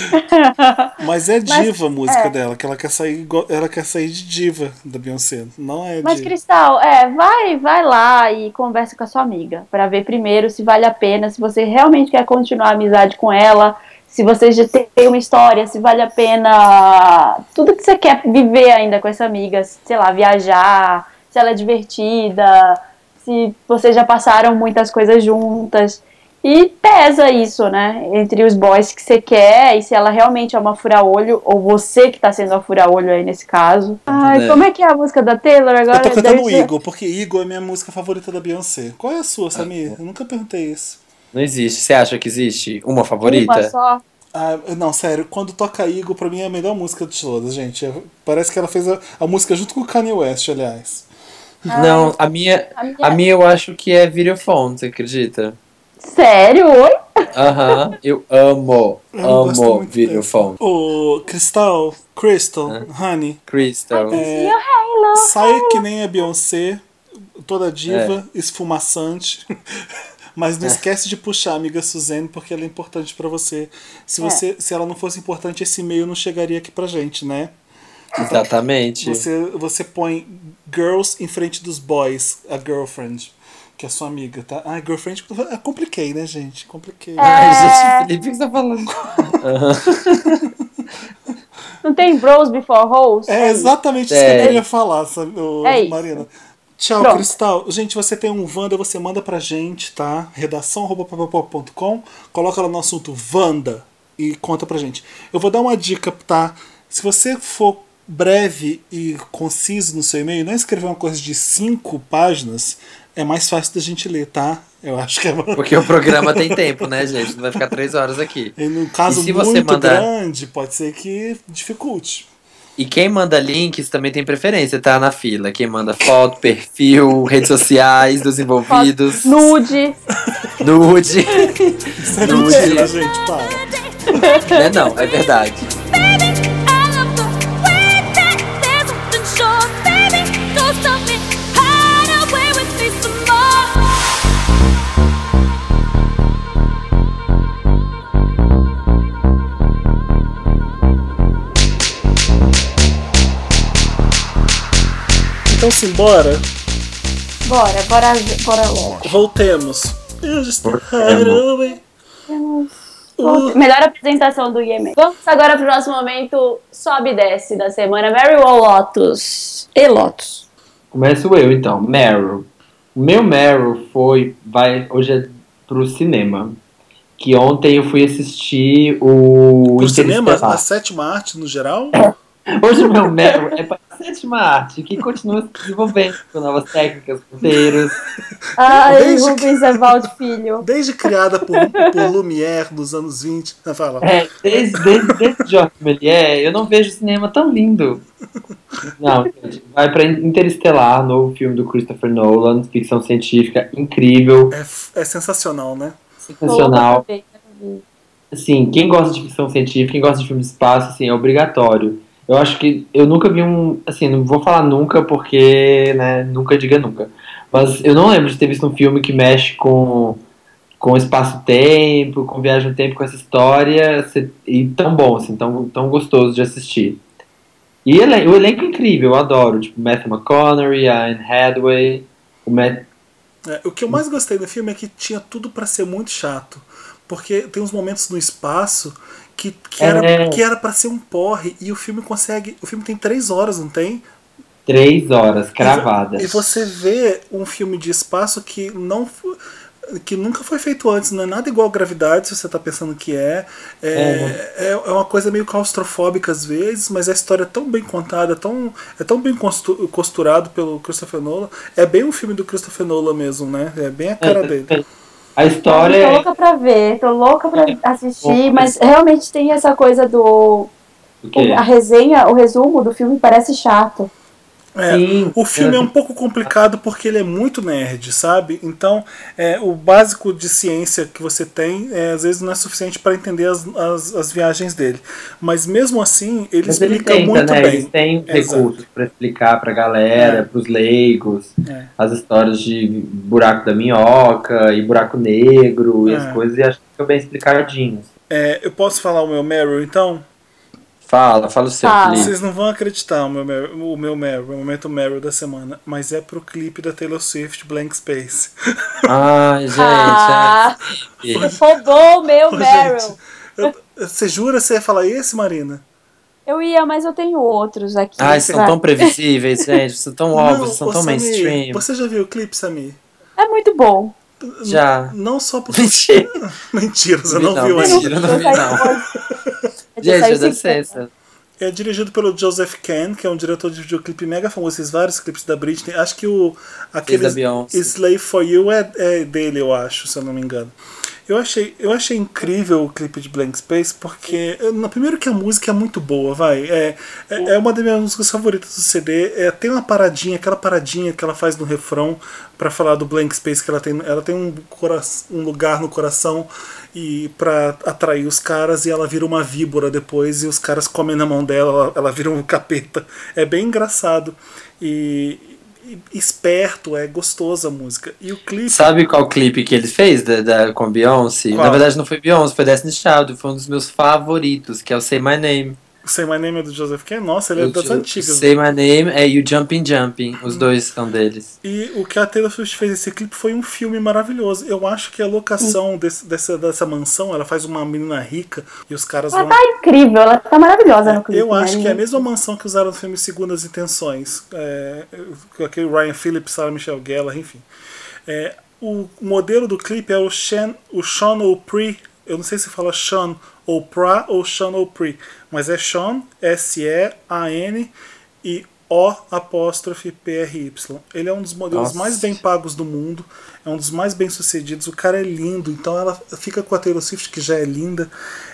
Mas é diva a música dela, que ela quer sair igual- ela quer sair de diva da Beyoncé. Não é Mas, de. Cristal, é, vai, vai lá e conversa com a sua amiga pra ver primeiro se vale a pena, se você realmente quer continuar a amizade com ela, se você já tem uma história, se vale a pena tudo que você quer viver ainda com essa amiga, sei lá, viajar, se ela é divertida, se vocês já passaram muitas coisas juntas. E pesa isso, né? Entre os boys que você quer e se ela realmente é uma fura-olho, ou você que tá sendo a fura-olho aí nesse caso. Ai, É. como é que é a música da Taylor agora? Eu tô cantando Deve porque Eagle é minha música favorita da Beyoncé. Qual é a sua, Samir? Eu nunca perguntei isso. Não existe. Você acha que existe uma favorita? Uma só. Ah, não, sério, quando toca Eagle, pra mim é a melhor música de todas, gente. Parece que ela fez a, a música junto com o Kanye West, aliás. Não, a minha, A minha- a minha eu acho que é Videophone, você acredita? Sério? Oi? Aham, eu amo, Eu amo muito Videophone. Ô, Cristal, Crystal, Honey, Crystal. é, E o Halo? sai que nem a Beyoncé, toda diva, esfumaçante. Mas não esquece de puxar a amiga Suzane, porque ela é importante pra você. Se, você. se ela não fosse importante, esse e-mail não chegaria aqui pra gente, né? Exatamente. Você, você põe girls em frente dos boys, a girlfriend, que é sua amiga, tá? Ah, girlfriend, eu compliquei, né, gente? Compliquei. Ai, gente, Felipe, o que você tá falando? Não tem Bros Before Hoes? É exatamente isso É. que eu queria falar, sabe, ô, É isso. Marina. Tchau, Pronto. Cristal. Gente, você tem um Wanda, você manda pra gente, tá? Redação.com, coloca lá no assunto Wanda e conta pra gente. Eu vou dar uma dica, tá? Se você for breve e conciso no seu e-mail, não escrever uma coisa de cinco páginas, é mais fácil da gente ler, tá? Eu acho que é. Porque o programa tem tempo, né, gente? Não vai ficar três horas aqui. E num caso E se você muito mandar- grande, pode ser que dificulte. E quem manda links também tem preferência, tá? Na fila. Quem manda foto, perfil, redes sociais dos envolvidos, Nude. nude. Isso é Nude. mentira, gente, para. Não é não, é verdade. Então simbora, Bora, bora, bora logo. voltemos. Hide away. Volta- Melhor apresentação do Yemen. Vamos agora pro nosso momento sobe e desce da semana. Mary ou Lotus? E Lotus. Começo eu então. Meryl. O meu Meryl foi. Vai, hoje é pro cinema. Que ontem eu fui assistir o. Pro cinema, a sétima arte no geral? Hoje o meu Meryl é para a sétima arte, que continua se desenvolvendo com novas técnicas, roteiros. Ai, Desde Rubens Evaldo Filho. Desde criada por, por Lumière nos anos 20. Né, Fala. É, desde, desde, desde George Méliès, eu não vejo cinema tão lindo. Não, gente, vai para Interestelar, novo filme do Christopher Nolan, ficção científica incrível, É, é sensacional, né? sensacional. Ver. Assim, quem gosta de ficção científica, quem gosta de filme de espaço, assim, é obrigatório. Eu acho que eu nunca vi um, assim, não vou falar nunca porque, né, nunca diga nunca. Mas eu não lembro de ter visto um filme que mexe com com espaço-tempo, com viagem no tempo, com essa história, e tão bom, assim, tão, tão gostoso de assistir. E elen- o elenco é incrível, eu adoro, tipo, Matthew McConaughey, a Anne Hathaway, o Matt, É, o que eu mais gostei do filme é que tinha tudo pra ser muito chato. Porque tem uns momentos no espaço que, que É. era que era para ser um porre e o filme consegue. O filme tem três horas, não tem? três horas cravadas. E você vê um filme de espaço que não que nunca foi feito antes, não é nada igual gravidade, se você tá pensando que é. É, é, é uma coisa meio claustrofóbica às vezes, mas a história é tão bem contada, é tão, é tão bem costu- costurado pelo Christopher Nolan. É bem um filme do Christopher Nolan mesmo, né? É bem a cara dele. A história Tô é louca pra ver, tô louca pra assistir, bom. mas realmente tem essa coisa do. o? A resenha, o resumo do filme parece chato. É, Sim. o filme é um pouco complicado porque ele é muito nerd, sabe? Então, é, o básico de ciência que você tem, é, às vezes não é suficiente para entender as, as, as viagens dele. Mas mesmo assim, ele Mas ele explica tenta, muito né? bem. Eles têm Exato. recursos para explicar pra galera, É. pros leigos, É. as histórias de buraco da minhoca e buraco negro e É. as coisas, e acho que ficam bem explicadinhos. É, eu posso falar o meu Meryl, então? Fala, fala o seu, Fala. Felipe. Vocês não vão acreditar o meu, Meryl- o meu Meryl, o momento Meryl da semana, mas é pro clipe da Taylor Swift, Blank Space. Ai, gente. Ah, ai, roubou o meu Ô, Meryl. gente, eu- Você jura que você ia falar esse, Marina? Eu ia, mas eu tenho outros aqui. Ai, são pra- tão previsíveis, gente. São tão óbvios, são tão Samir, mainstream. Você já viu o clipe, Samir? É muito bom. Já. Não só porque. Mentira. Mentira, você Não não, vi, viu não. ainda. Mentira, eu não vi, não. Gente, Gente, dá licença. É dirigido pelo Joseph Kahn, que é um diretor de videoclipe mega famoso, fez vários clipes da Britney. Acho que o aquele. Slave for You é, é dele, eu acho, se eu não me engano. Eu achei, eu achei incrível o clipe de Blank Space, porque, no primeiro que a música é muito boa, vai. É, é, é uma das minhas músicas favoritas do CD. É, tem uma paradinha, aquela paradinha que ela faz no refrão pra falar do Blank Space, que ela tem, ela tem um, cora- um lugar no coração e para atrair os caras e ela vira uma víbora depois e os caras comem na mão dela, ela, ela vira um capeta. É bem engraçado e esperto, é gostosa a música. E o clipe Sabe qual clipe que ele fez da, da- com Beyoncé? Qual? Na verdade não foi Beyoncé, foi Destiny Child. Foi um dos meus favoritos, que é o Say My Name. Say My Name é do Joseph Kahn, nossa, ele é O das antigas. Say My Name é You Jumping Jumping. Os dois são deles. E o que a Taylor Swift fez esse clipe foi um filme maravilhoso. Eu acho que a locação desse- dessa, dessa mansão, ela faz uma menina rica e os caras Ela vão. tá incrível, ela tá maravilhosa no clipe. Eu né? acho que é a mesma mansão que usaram no filme Segundas Intenções. É, aquele Ryan Phillips, Sarah Michelle Gellar, enfim. É, o modelo do clipe é o, Sean, o Sean O'Pree. Eu não sei se fala Sean Oprah ou Sean O'Pree, mas é Sean, S-E-A-N e O apóstrofe P-R-Y. Ele é um dos modelos Nossa. mais bem pagos do mundo. é um dos mais bem sucedidos. O cara é lindo, então ela fica com a Taylor Swift, que já é linda,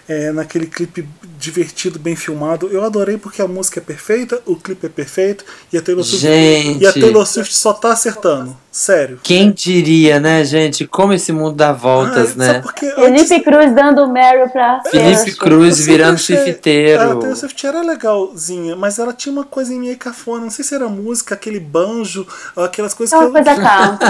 é, naquele clipe divertido, bem filmado. Eu adorei porque a música é perfeita, o clipe é perfeito e a Taylor Swift, Gente. e a Taylor Swift só tá acertando. Sério. Quem diria, né, gente? Como esse mundo dá voltas, Ah, né? quê? Antes- Felipe Cruz dando Meryl pra Felipe Taylor. Cruz Eu virando achei- chifiteiro. A Taylor Swift era legalzinha, mas ela tinha uma coisa meio cafona. Não sei se era música, aquele banjo, aquelas coisas É que,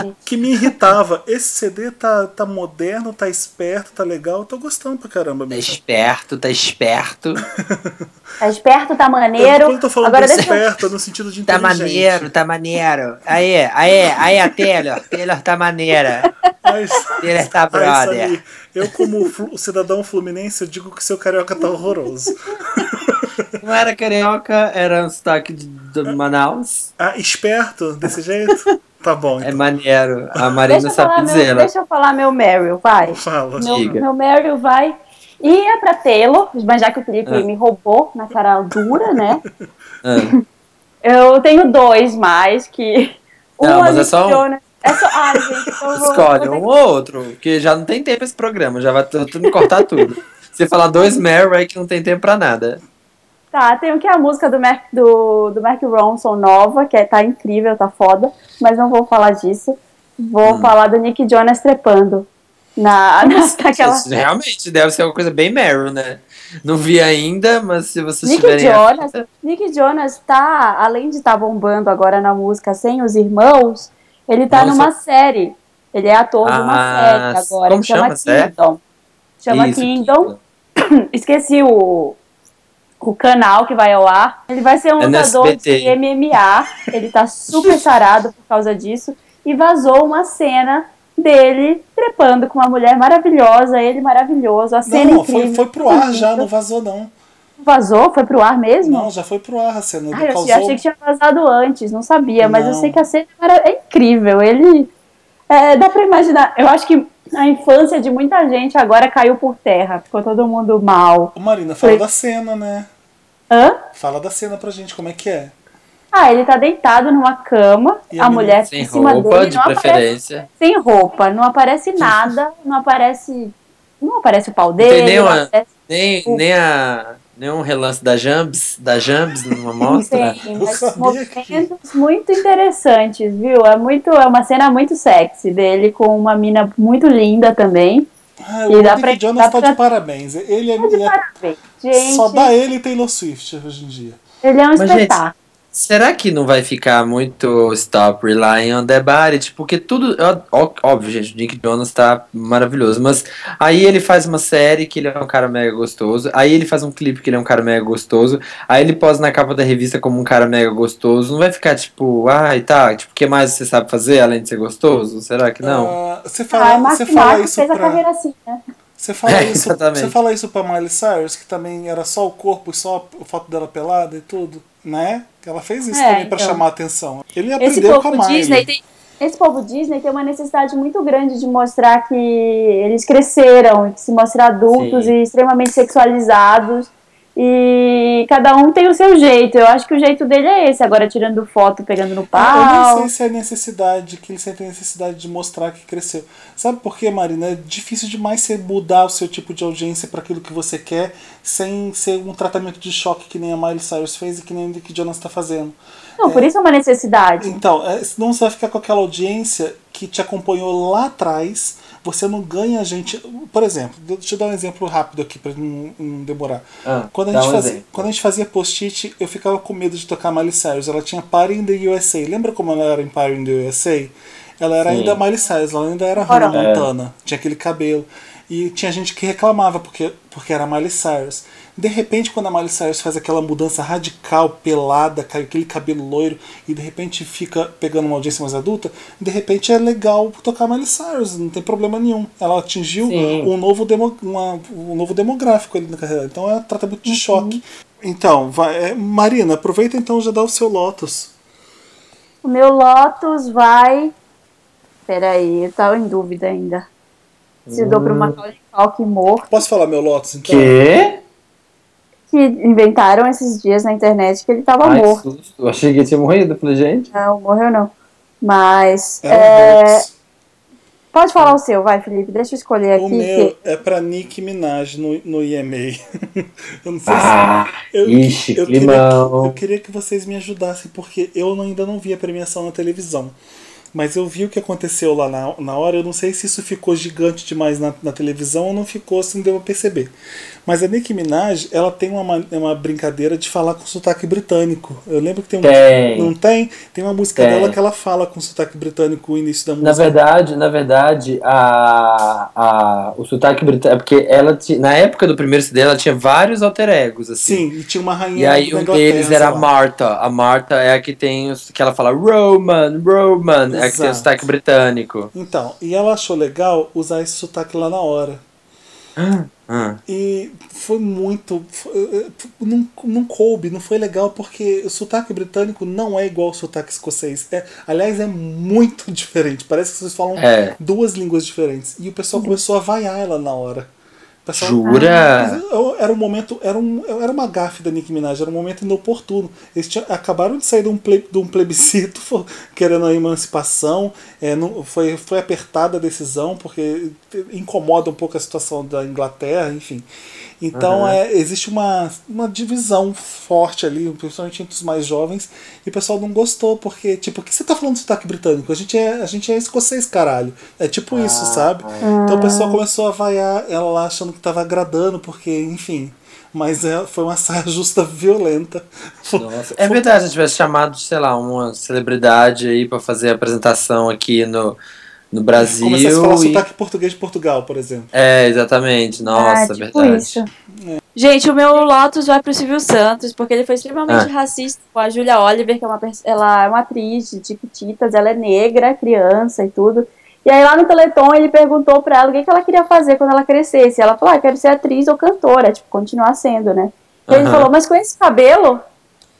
eu- que me irritava. Esse CD tá, tá moderno, tá esperto, tá legal. Eu tô gostando pra caramba mesmo. Esperto, tá esperto. Tá esperto, tá Eu, maneiro. quando eu tô falando Agora de deixa eu... esperto, é no sentido de Tá maneiro, tá maneiro. Aí, aí, aí a Taylor. Taylor tá maneira. Mas, Taylor tá Ai, brother. Samir, eu como flu- cidadão fluminense, eu digo que o seu carioca tá horroroso. Não era carioca, era um sotaque de, de Manaus. Ah, esperto, desse jeito? Tá bom, É então. maneiro. A Marina eu, sabe dizer. Deixa eu falar meu Meryl, vai. Fala. Meu, Diga. meu Meryl vai. E é pra Taylor, mas já que o Felipe Ah. me roubou na cara dura, né? Ah. Eu tenho dois mais que. Não, mas é só um. Jonas- É só. Ai, gente, então Escolhe vou um ou outro, porque já não tem tempo esse programa, já vai tudo cortar tudo. Você falar dois aí que não tem tempo pra nada. Tá, tem o que é a música do Mark, do, do Mark Ronson nova, que é, tá incrível, tá foda, mas não vou falar disso. Vou Hum. falar do Nick Jonas trepando. Na, na, naquela. Realmente deve ser uma coisa bem Meryl, né? Não vi ainda, mas se vocês Nick tiverem. Jonas, Nick Jonas tá, além de estar bombando agora na música sem os irmãos, ele tá Nossa. numa série. Ele é ator de uma Ah, série agora. como chama chama a? Kingdom. Chama Isso, Kingdom. Esqueci o, o canal que vai ao ar. Ele vai ser um É lutador de MMA. Ele tá super sarado por causa disso. E vazou uma cena dele trepando com uma mulher maravilhosa, ele maravilhoso, a cena Não, incrível. foi, foi pro ar já, não vazou não. Vazou? Foi pro ar mesmo? Não, já foi pro ar a cena. Ai, eu causou... achei que tinha vazado antes, não sabia, mas eu Não. sei que a cena é incrível. Ele. é, dá pra imaginar. Eu acho que a infância de muita gente agora caiu por terra. Ficou todo mundo mal. Marina, fala Foi. da cena, né? Hã? Fala da cena pra gente, como é que é? Ah, ele tá deitado numa cama, E a a mulher Sem em cima roupa, dele de não aparece preferência. sem roupa, não aparece nada, não aparece. Não aparece o pau dele. tem nem uma- aparece- Nem, O- nem, a, nem um relance da Jambs, da Jambs numa mostra. Tem, mas movimentos muito interessantes, viu? É muito, é uma cena muito sexy dele com uma mina muito linda também. Ah, E o dá pra- Jonas dá tá pra- de parabéns. Ele é, Tá de ele é- parabéns, gente. só dá ele e Taylor Swift hoje em dia. Ele é um Mas, gente, espetáculo. Será que não vai ficar muito stop relying on the body? Tipo, porque tudo. ó- Óbvio, gente, o Nick Jonas tá maravilhoso. Mas aí ele faz uma série que ele é um cara mega gostoso. Aí ele faz um clipe que ele é um cara mega gostoso. Aí ele posa na capa da revista como um cara mega gostoso. Não vai ficar tipo, ai tá, tipo, o que mais você sabe fazer além de ser gostoso? Será que não? Ah, você Ah, fala, Mark você fala Marcos isso fez a pra. carreira assim, né? Você fala, É, isso, exatamente. você fala isso pra Miley Cyrus, que também era só o corpo e só a foto dela pelada e tudo, né? Ela fez isso É, também pra então. chamar a atenção. Ele Esse aprendeu com a. Disney tem. Esse povo Disney tem uma necessidade muito grande de mostrar que eles cresceram, de se mostrar adultos Sim. e extremamente sexualizados. E cada um tem o seu jeito. Eu acho que o jeito dele é esse, agora tirando foto, pegando no Eu nem pau. sei se é necessidade, que ele sente necessidade de mostrar que cresceu. Sabe por quê, Marina? É difícil demais você mudar o seu tipo de audiência para aquilo que você quer, sem ser um tratamento de choque que nem a Miley Cyrus fez e que nem o Nick Jonas está fazendo. Não, por isso é uma necessidade. Então, é, senão você vai ficar com aquela audiência que te acompanhou lá atrás, você não ganha gente. Por exemplo, deixa eu dar um exemplo rápido aqui para não, não demorar. Ah, Quando a, gente um fazia, quando a gente fazia post-it, eu ficava com medo de tocar Miley Cyrus. Ela tinha Party in the USA. Lembra como ela era em Party in the USA? Ela era Sim. ainda Miley Cyrus, ela ainda era. Hannah Montana. Tinha aquele cabelo. E tinha gente que reclamava porque, porque era Miley Cyrus. De repente, quando a Miley Cyrus faz aquela mudança radical, pelada, cai aquele cabelo loiro, e de repente fica pegando uma audiência mais adulta, de repente é legal tocar Miley Cyrus, não tem problema nenhum. Ela atingiu Sim. um novo, demo, uma- um novo demográfico ali na carreira. Então é tratamento de choque. Então, vai, é, Marina, aproveita então e já dá o seu Lotus. O meu Lotus vai. Peraí, eu tava em dúvida ainda. Se dou pro Macaulay Culkin morto. Posso falar meu Lotus então? Quê? Que inventaram esses dias na internet que ele tava Ai, que morto. susto. Eu achei que ele tinha morrido. Falei, gente. Não, morreu não. Mas. É um é. Pode falar o seu, vai, Felipe. Deixa eu escolher aqui. O meu é pra Nicki Minaj no, no EMA. eu não sei Ah, se. Eu, ixi, eu, queria, climão. eu queria que vocês me ajudassem, porque eu ainda não vi a premiação na televisão. Mas eu vi o que aconteceu lá na, na hora. Eu não sei se isso ficou gigante demais na, na televisão ou não ficou, se não deu pra perceber. Mas a Nicki Minaj, ela tem uma, ma- uma brincadeira de falar com sotaque britânico. Eu lembro que tem um. Tem. Não tem? Tem uma música Tem. dela que ela fala com sotaque britânico o início da música. Na verdade, na verdade, a, a, o sotaque britânico. Porque ela, na época do primeiro CD, ela tinha vários alter egos, assim. Sim, e tinha uma rainha E aí um deles era a. Marta. A Marta é a que tem os, que ela fala Roman, Roman, é que tem o sotaque britânico. Então, e ela achou legal usar esse sotaque lá na hora. Ah, E foi muito. foi- eh, não, não coube, não foi legal, porque o sotaque britânico não é igual ao sotaque escocês. É, aliás, é muito diferente. Parece que vocês falam É. duas línguas diferentes. E o pessoal começou a vaiar ela na hora. Pessoal- Jura? Mas eu- Era um momento, era, um, era uma gafe da Nicki Minaj, era um momento inoportuno. Eles acabaram de sair de um, ple- de um plebiscito querendo a emancipação, é, não- foi, foi apertada a decisão, porque incomoda um pouco a situação da Inglaterra, enfim. Então é, existe uma, uma divisão forte ali, principalmente entre os mais jovens, e o pessoal não gostou, porque, tipo, o que você tá falando de sotaque britânico? A gente é, a gente é escocês, caralho. É tipo isso, sabe? Então o pessoal começou a vaiar ela lá achando que tava agradando, porque, enfim. Mas é, foi uma saia justa violenta. Nossa. É verdade, se tivesse chamado, sei lá, uma celebridade aí pra fazer a apresentação aqui no, no Brasil. Começasse a falar e- sotaque português de Portugal, por exemplo. É, exatamente. Nossa, Ah, tipo verdade. isso. Gente, o meu Lotus vai pro Silvio Santos, porque ele foi extremamente Ah. racista com a Julia Oliver, que é uma, ela é uma atriz de Tiquititas, ela é negra, criança e tudo. E aí lá no Teleton ele perguntou pra ela o que, que ela queria fazer quando ela crescesse. Ela falou, ah, quero ser atriz ou cantora, tipo, continuar sendo, né? E ele falou, mas com esse cabelo?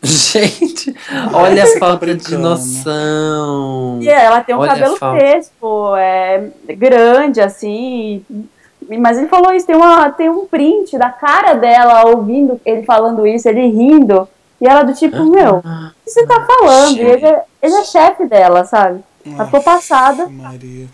Gente, olha a falta de noção. E ela tem um Olha cabelo crespo, é grande, assim. Mas ele falou isso, tem, uma, tem um print da cara dela ouvindo ele falando isso, ele rindo. E ela do tipo, meu, o Ah, que você tá falando? Ele, é- ele é chefe dela, sabe? Ela ficou passada. Maria.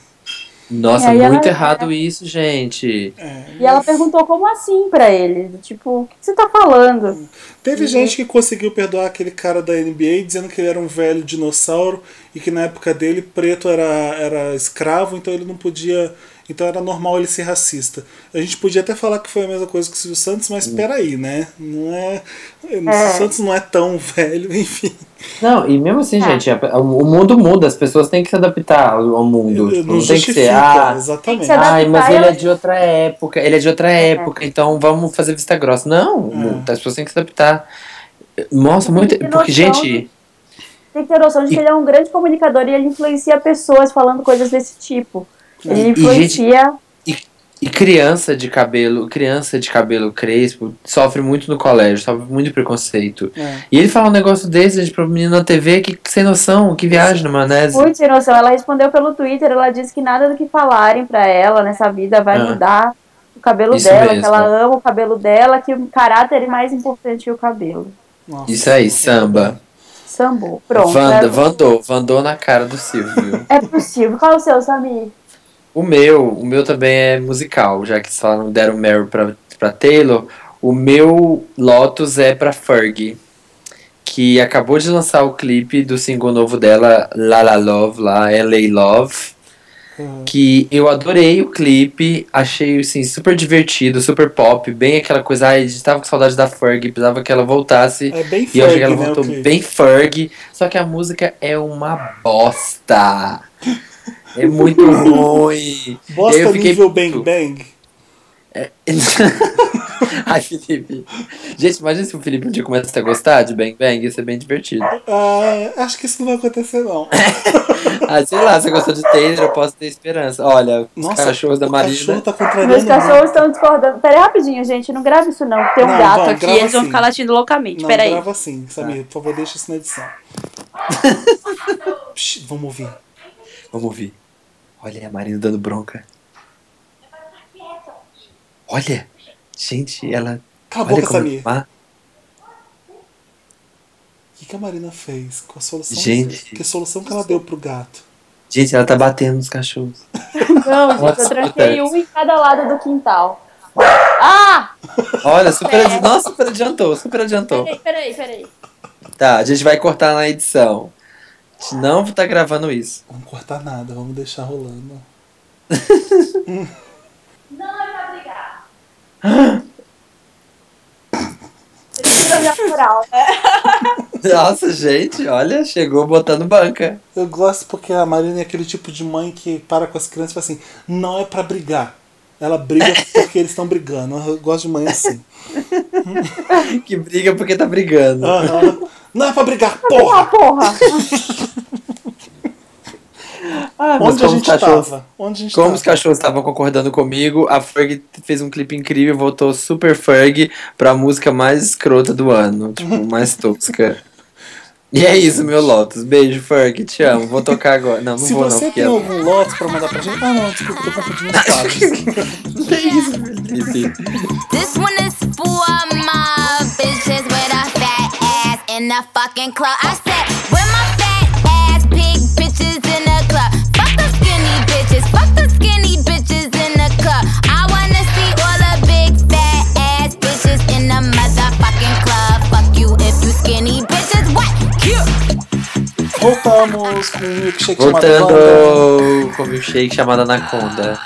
Nossa, aí muito ela- errado isso, gente. É, E ela mas perguntou como assim pra ele. Tipo, o que você tá falando? Teve gente que conseguiu perdoar aquele cara da NBA dizendo que ele era um velho dinossauro e que na época dele preto era, era escravo, então ele não podia. Então era normal ele ser racista. A gente podia até falar que foi a mesma coisa que o Silvio Santos, mas peraí, né? Não é. O Silvio Santos não é tão velho, enfim. Não, e mesmo assim, É. gente, o mundo muda, as pessoas têm que se adaptar ao mundo. Tipo, não não tem que ser, ah, exatamente. Tem que se ai, mas ele é de outra época, ele é de outra época, então vamos fazer vista grossa. Não, É. as pessoas têm que se adaptar. Nossa, muito. Porque, gente, Tem que ter noção de que ele é um grande comunicador e ele influencia pessoas falando coisas desse tipo. Ele E, gente, influencia. E criança de cabelo, criança de cabelo crespo sofre muito no colégio, sofre muito preconceito. É. E ele fala um negócio desse, gente, pro menino na TV, que sem noção, que viagem na maionese. Muito sem noção. Ela respondeu pelo Twitter, ela disse que nada do que falarem pra ela nessa vida vai Ah. mudar o cabelo Isso dela, mesmo. que ela ama o cabelo dela, que o caráter é mais importante que o cabelo. Nossa. Isso aí, samba. Sambou. Pronto. Vanda, é, Vandou, Vandou na cara do Silvio. é possível. Qual é o seu, Samir? O meu, o meu também é musical, já que só não deram Meryl pra, pra Taylor. O meu Lotus é pra Fergie, que acabou de lançar o clipe do single novo dela, La La Love, lá, LA Love. Uhum. que eu adorei o clipe, achei assim super divertido, super pop, bem aquela coisa, ai, a gente tava com saudade da Fergie, precisava que ela voltasse. É bem E eu achei que ela né, voltou bem Fergie, só que a música é uma bosta. É muito ruim. Bosta eu fiquei nível Bang. Bang. Ai, Felipe. Gente, imagina se o Felipe um dia começa a gostar de Bang Bang, ia ser bem divertido. Ah, acho que isso não vai acontecer, não. Ah, sei lá, se você gostou de Taylor, eu posso ter esperança. Olha, os Nossa, cachorros da Marina. cachorro tá contrariando Meus cachorros estão discordando. Pera aí, rapidinho, gente. Não grave isso, não. Tem um Não, gato vai, aqui grava eles vão sim. ficar latindo loucamente. Não, Pera aí. grava assim, Samir. Por favor, deixa isso na edição. Psh, vamos ouvir. Vamos ouvir. Olha a Marina dando bronca. Olha, gente, ela. Cala a olha boca, como Samir. O que, que a Marina fez com a solução? Gente. Que solução que ela deu pro gato? Gente, ela tá batendo nos cachorros. Não, gente, Nossa, eu tranquei um em cada lado do quintal. Ah! Olha, super, adi- Nossa, super adiantou, super adiantou. Peraí, peraí, peraí. Tá, a gente vai cortar na edição. Não tá gravando isso. Vamos cortar nada, vamos deixar rolando. Não é pra brigar. Moral, né? Nossa, gente, olha, chegou botando banca. Eu gosto porque a Marina é aquele tipo de mãe que para com as crianças e fala assim: não é pra brigar. Ela briga porque eles estão brigando. Eu gosto de mãe assim. Que briga porque tá brigando. Aham. Não é pra brigar, Porra, porra! porra! Ah, Onde a gente os cachorros- tava? Onde a gente Como os tava? cachorros estavam concordando comigo, a Ferg fez um clipe incrível e voltou super Ferg pra música mais escrota do ano. Tipo, mais tosca. E é isso, meu Lotus. Beijo, Ferg. Te amo. Vou tocar agora. Não, não Se vou não, você tem ela... algum lote pra mandar pra gente. Ah, não, desculpa, tô confundindo os quadros. Que isso? This one is for my bitches in the fucking club. I said, where my fat ass pig bitches in the club? Fuck the skinny bitches, fuck the skinny bitches in the club. I wanna see all the big fat ass bitches in the motherfucking club. Fuck you if you skinny bitches. What? Cute. Voltamos com um milkshake chamado. Voltando com o milkshake chamado Anaconda.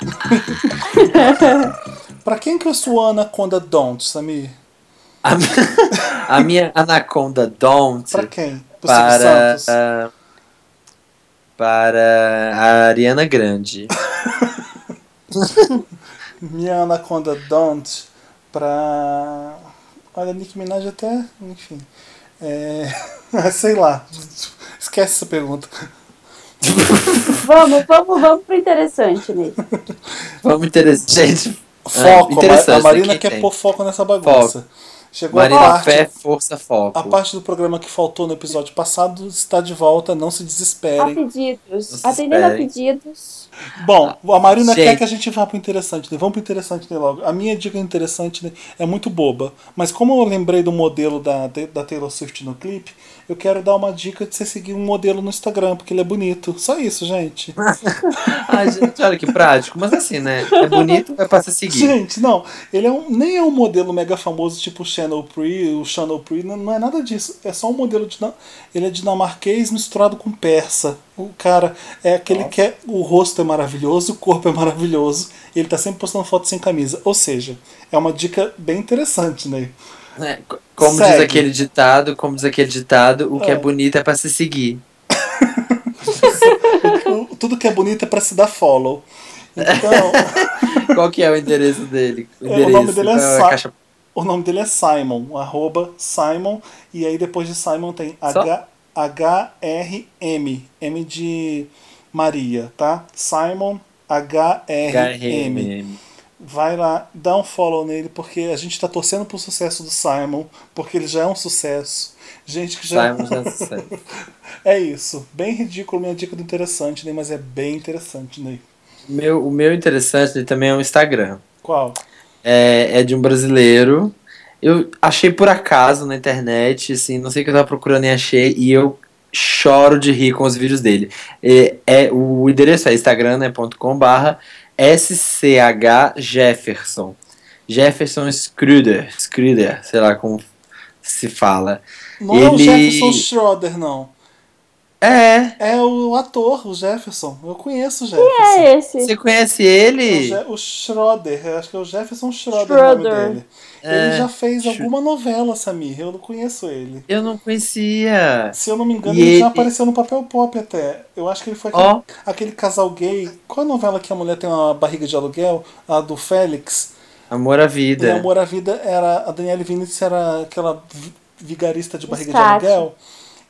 Pra quem que eu sou a Anaconda Don't, Samir? A, a minha Anaconda Don't Pra quem? Pro para, ah, para a Ariana Grande. Minha Anaconda Don't pra. Olha, Nick Minaj até. Enfim. É. Sei lá. Esquece essa pergunta. Vamos, vamos, vamos pro interessante, Ney. Vamos interessante. Gente, Foco. a Ma- interessante, a Marina quem quer tem? pôr foco nessa bagunça. Chegou a Marina, parte. fé, força, foco. A parte do programa que faltou no episódio passado está de volta, não se A desesperem. pedidos. Não se Atendendo a pedidos. Bom, a Marina Gente. quer que a gente vá pro interessante, né? Vamos pro interessante né, logo. A minha dica interessante né, é muito boba, mas como eu lembrei do modelo da, da Taylor Swift no clipe, eu quero dar uma dica de você seguir um modelo no Instagram, porque ele é bonito. Só isso, gente. Ai, gente, olha que prático. Mas assim, né? É bonito, é pra se seguir. Gente, não, ele é um, nem é um modelo mega famoso tipo o Channel Pre, o Channel Pre, não, não é nada disso. É só um modelo de ele é dinamarquês misturado com persa. O cara é aquele que é, o rosto é maravilhoso, o corpo é maravilhoso, e ele tá sempre postando foto sem camisa. Ou seja, é uma dica bem interessante, né? É, co- como Segue. diz aquele ditado, como diz aquele ditado, o que é É. bonito é pra se seguir. O- Tudo que é bonito é pra se dar follow. Então, Qual que é o endereço dele? O, É, o endereço, nome dele é Sa- caixa... o nome dele é Simon, arroba Simon, e aí depois de Simon tem Só? H, H-R-M, M de Maria, tá? Simon H-R-M. Vai lá, dá um follow nele, porque a gente tá torcendo pro sucesso do Simon, porque ele já é um sucesso. Gente que já. Simon já sucesso. É isso. Bem ridículo minha dica do interessante, né? Mas é bem interessante, né? Meu, o meu interessante ele também é um Instagram. Qual? É, é de um brasileiro. Eu achei por acaso na internet, assim, não sei o que eu tava procurando e achei, e eu choro de rir com os vídeos dele. É, é, o endereço é instagram, né, ponto com barra SCH Jefferson. Jefferson Scruder, Scruder, sei lá como se fala. Não é o Ele- Jefferson Schroeder, não. É, É o ator, o Jefferson. Eu conheço o É Jefferson. esse. você conhece É o, ele? Je- o Schroeder, eu acho que é o Jefferson Schroeder, o nome Schroeder. dele. É, ele já fez alguma novela, Samir. Eu não conheço ele. Eu não conhecia. Se eu não me engano, E ele, já ele- apareceu no papel pop até. Eu acho que ele foi aquele, Ó. aquele casal gay. Qual a novela que a mulher tem uma barriga de aluguel? A do Félix. Amor à E vida. Amor à Vida era. A Daniele Vinicius era aquela vi- vigarista de barriga Escate. de aluguel.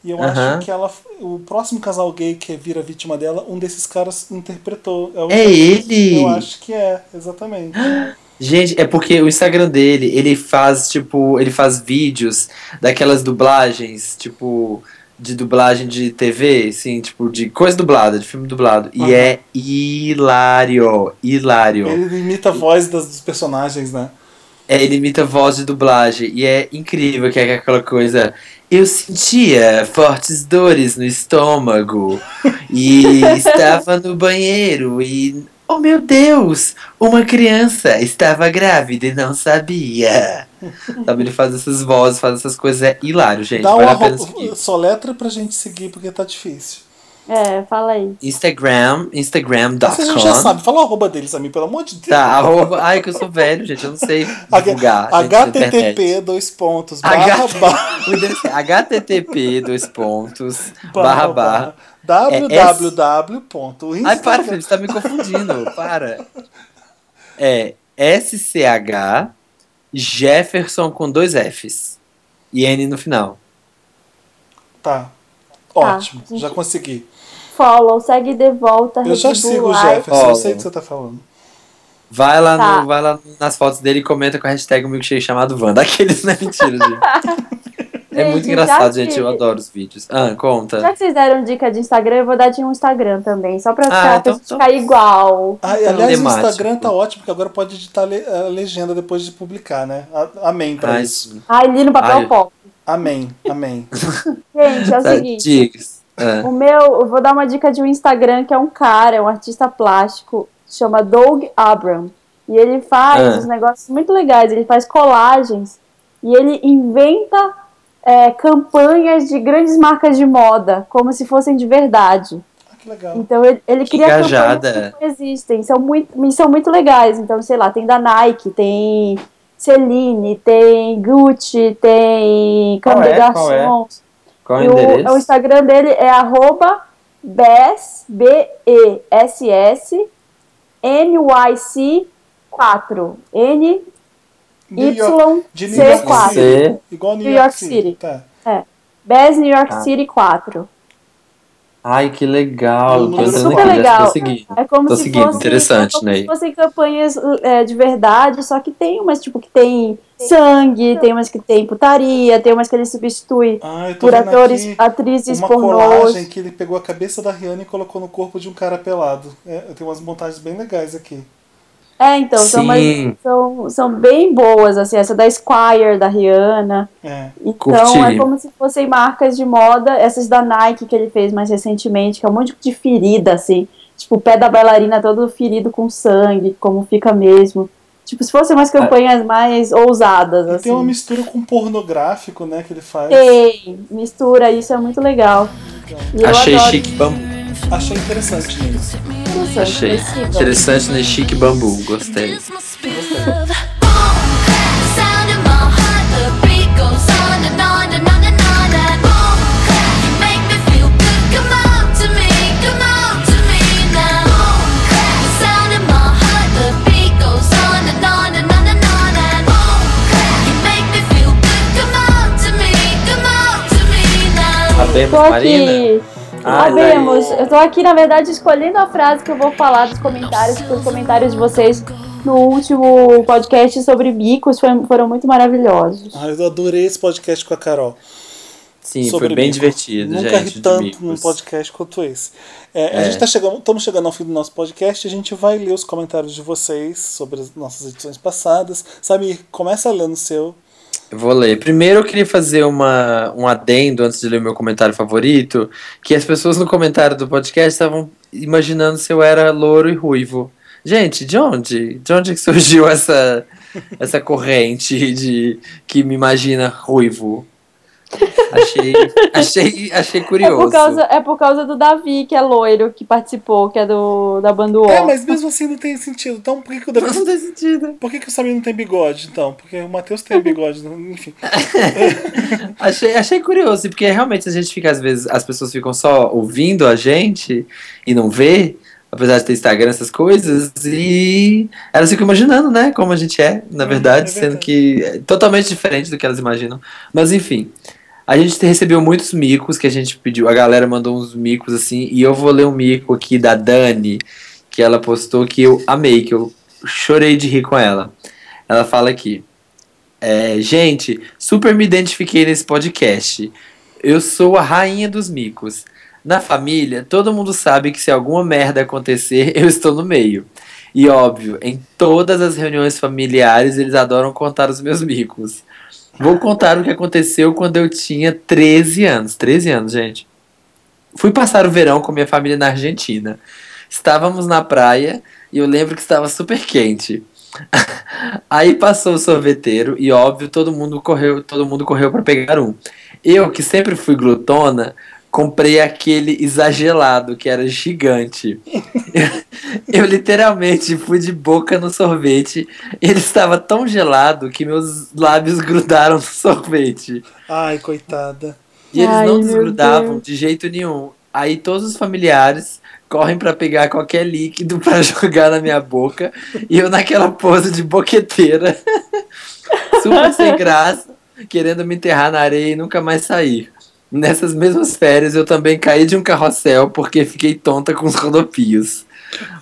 E eu acho que ela. O próximo casal gay que vira vítima dela, um desses caras interpretou. o- É ele! Eu acho que é, exatamente. Gente, é porque o Instagram dele, ele faz, tipo, ele faz vídeos daquelas dublagens, tipo, de dublagem de TV, assim, tipo, de coisa dublada, de filme dublado. E Aham. é hilário, hilário. Ele imita a voz das, dos personagens, né? É, ele imita voz de dublagem e é incrível que é aquela coisa. Eu sentia fortes dores no estômago e estava no banheiro e oh meu Deus, uma criança estava grávida e não sabia. Sabe, ele faz essas vozes, faz essas coisas, é hilário, gente. Dá vale uma a pena roupa, seguir. só letra pra gente seguir, porque tá difícil. É, fala aí. Instagram, a gente já instagram.com. sabe. Fala o arroba deles a mim, pelo amor de Deus. Tá, arroba. Ai, que eu sou velho, gente. Eu não sei divulgar. HTTP, dois pontos, barra, barra, é http, dois pontos, barra, barra. www. Ai, para, Felipe, você tá me confundindo. Para. É SCH Jefferson com dois Fs. E N no final. Tá. Ótimo, gente. já consegui. Follow, segue de volta, Eu já sigo o. Jefferson, eu sei o que você tá falando. Vai lá, Tá. no, vai lá nas fotos dele e comenta com a hashtag um milkshake chamado Wanda. Aqueles, não é mentira, gente. É muito engraçado, gente. que- Eu adoro os vídeos. Ah, conta. Já que vocês deram dica de Instagram, eu vou dar de um Instagram também, só pra Ah, ficar, então- pra ficar igual. Ah, e, Então, aliás, o. Instagram tá ótimo, porque agora pode editar le- a legenda depois de publicar, né? A- Amém pra Ai, isso. Ai, li no papel Ai. pop. Amém, amém. Gente, é o tá, seguinte. dicas. Ah, O meu, eu vou dar uma dica de um Instagram que é um cara, é um artista plástico, chama Doug Abram. E ele faz Ah. uns negócios muito legais, ele faz colagens e ele inventa é, campanhas de grandes marcas de moda, como se fossem de verdade. Ah, que legal. Então ele, ele Que cria engajada. campanhas que não existem, são muito, são muito legais. Então, sei lá, tem da Nike, tem Celine, tem Gucci, tem é? des Qual é? Garçons. Qual é E o endereço? o Instagram dele é arroba BES, B-E-S-S, NYC4. N, New York, de New C York quatro. City. Igual New, New York, York City. City. Tá. BES New York Ah. City 4. Ai, que legal. Tô Super entrando legal. É como Tô se seguindo, fosse, interessante, é como Ney. se fossem campanhas é, de verdade, só que tem umas tipo que tem sangue, tem umas que tem putaria, tem umas que ele substitui Ah, por atores, atrizes uma pornôs. colagem que ele pegou a cabeça da Rihanna e colocou no corpo de um cara pelado. É, tem umas montagens bem legais aqui. É, então, são, mais- são, são bem boas, assim, essa da Squire, da Rihanna. É. Então Curti. é como se fossem marcas de moda, essas da Nike que ele fez mais recentemente, que é um monte de ferida, assim. Tipo, o pé da bailarina todo ferido com sangue, como fica mesmo. Tipo, se fossem umas campanhas mais ousadas, E assim. tem uma mistura com pornográfico, né, que ele faz. Tem, mistura, isso é muito legal. E eu Achei adoro chique bambu. Achei interessante interessante, Achei interessante, né? Chique bambu. Gostei. Sabemos, Tô Marina? Ah, Sabemos. Eu tô aqui, na verdade, escolhendo a frase que eu vou falar dos comentários, porque os comentários de vocês no último podcast sobre bicos foi- foram muito maravilhosos. Ah, eu adorei esse podcast com a Carol. Sim, sobre foi bem mico. divertido, Nunca gente. ri tanto num podcast quanto esse. É, A É. gente tá chegando, estamos chegando ao fim do nosso podcast. A gente vai ler os comentários de vocês sobre as nossas edições passadas. Samir, começa lendo o seu. Vou ler. Primeiro eu queria fazer uma, um adendo antes de ler o meu comentário favorito, que as pessoas no comentário do podcast estavam imaginando se eu era louro e ruivo. Gente, de onde? De onde que surgiu essa, essa corrente de que me imagina ruivo? Achei, achei, achei É curioso. por, causa, é por causa do Davi, que é loiro, que participou, que é do, da banda UOL. É, mas mesmo assim não tem sentido. Então por que, que o Davi- Não tem sentido. Por que, que o Samir não tem bigode, então? Porque o Matheus tem bigode, não- enfim. Achei, achei curioso, porque realmente a gente fica, às vezes, as pessoas ficam só ouvindo a gente e não vê, apesar de ter Instagram, essas coisas, e elas ficam imaginando, né, como a gente é, na Hum, verdade, é sendo verdade. que é totalmente diferente do que elas imaginam. Mas enfim, a gente recebeu muitos micos que a gente pediu, a galera mandou uns micos assim, e eu vou ler um mico aqui da Dani, que ela postou que eu amei, que eu chorei de rir com ela. Ela fala aqui. É, gente, super me identifiquei nesse podcast. Eu sou a rainha dos micos. Na família, todo mundo sabe que se alguma merda acontecer, eu estou no meio. E óbvio, em todas as reuniões familiares eles adoram contar os meus micos. Vou contar o que aconteceu quando eu tinha 13 anos. 13 anos, gente. Fui passar o verão com minha família na Argentina. Estávamos na praia e eu lembro que estava super quente. Aí passou o sorveteiro e óbvio todo mundo correu, todo mundo correu para pegar um. Eu que sempre fui glutona, comprei aquele exagerado que era gigante. Eu, eu literalmente fui de boca no sorvete. Ele estava tão gelado que meus lábios grudaram no sorvete. Ai, coitada. E eles Ai, não desgrudavam Deus. de jeito nenhum. Aí todos os familiares correm pra pegar qualquer líquido pra jogar na minha boca. E eu naquela pose de boqueteira, super sem graça, querendo me enterrar na areia e nunca mais sair. Nessas mesmas férias eu também caí de um carrossel porque fiquei tonta com os rodopios.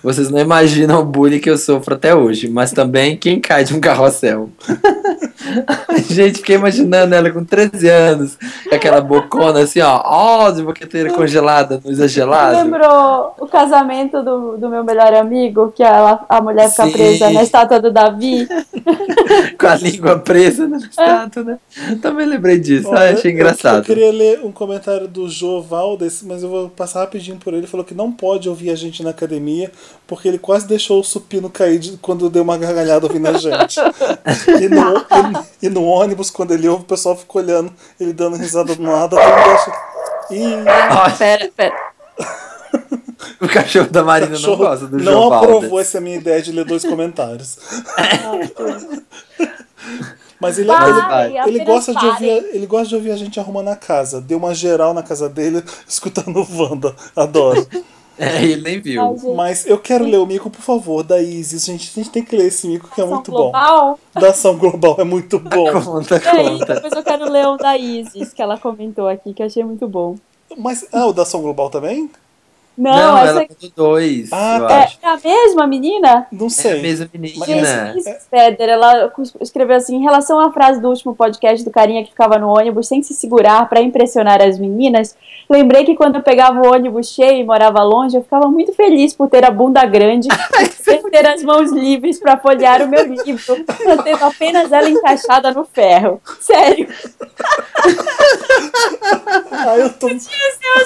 Vocês não imaginam o bullying que eu sofro até hoje, mas também quem cai de um carrossel. Gente, fiquei imaginando ela com 13 anos, com aquela bocona assim, ó, ó, de boqueteira congelada no exagelado. Lembrou o casamento do, do meu melhor amigo, que ela, a mulher fica Sim. presa na estátua do Davi? Com a língua presa na estátua, né? Também lembrei disso, ah, Olha, achei eu- engraçado. Eu, queria ler um comentário do Jô Valdes, mas eu vou passar rapidinho por ele. Ele falou que não pode ouvir a gente na academia, porque ele quase deixou o supino cair de- quando deu uma gargalhada ouvindo a gente. E no, e- e no ônibus, quando ele ouve, o pessoal fica olhando, ele dando risada do nada, todo mundo acha. Ih, Nossa, Pera, pera. o cachorro da Marina não cachorro gosta do não João aprovou Valdes. essa minha ideia de ler dois comentários. Mas ele, Mas ele, Ele gosta, de ouvir, ele gosta de ouvir a gente arrumando a casa. Deu uma geral na casa dele escutando o Wanda. Adoro. É, ele nem Ai, viu. gente, Mas eu quero ler o mico, por favor, da Isis. Gente, a gente tem que ler esse mico que é muito global. bom. Da ação global é muito bom. Conta, aí, conta. depois eu quero ler o da Isis, que ela comentou aqui, que eu achei muito bom. Mas, ah, o da ação global também? Não, Não, essa ela aqui mandou dois, Ah, eu tá. acho. é a mesma menina? Não É a sei. mesma menina. Isis Feder, ela escreveu assim, em relação à frase do último podcast do carinha que ficava no ônibus sem se segurar pra impressionar as meninas, lembrei que quando eu pegava o ônibus cheio e morava longe, eu ficava muito feliz por ter a bunda grande e ter as mãos livres pra folhear o meu livro, mantendo apenas ela encaixada no ferro. Sério, Ah, eu tô. eu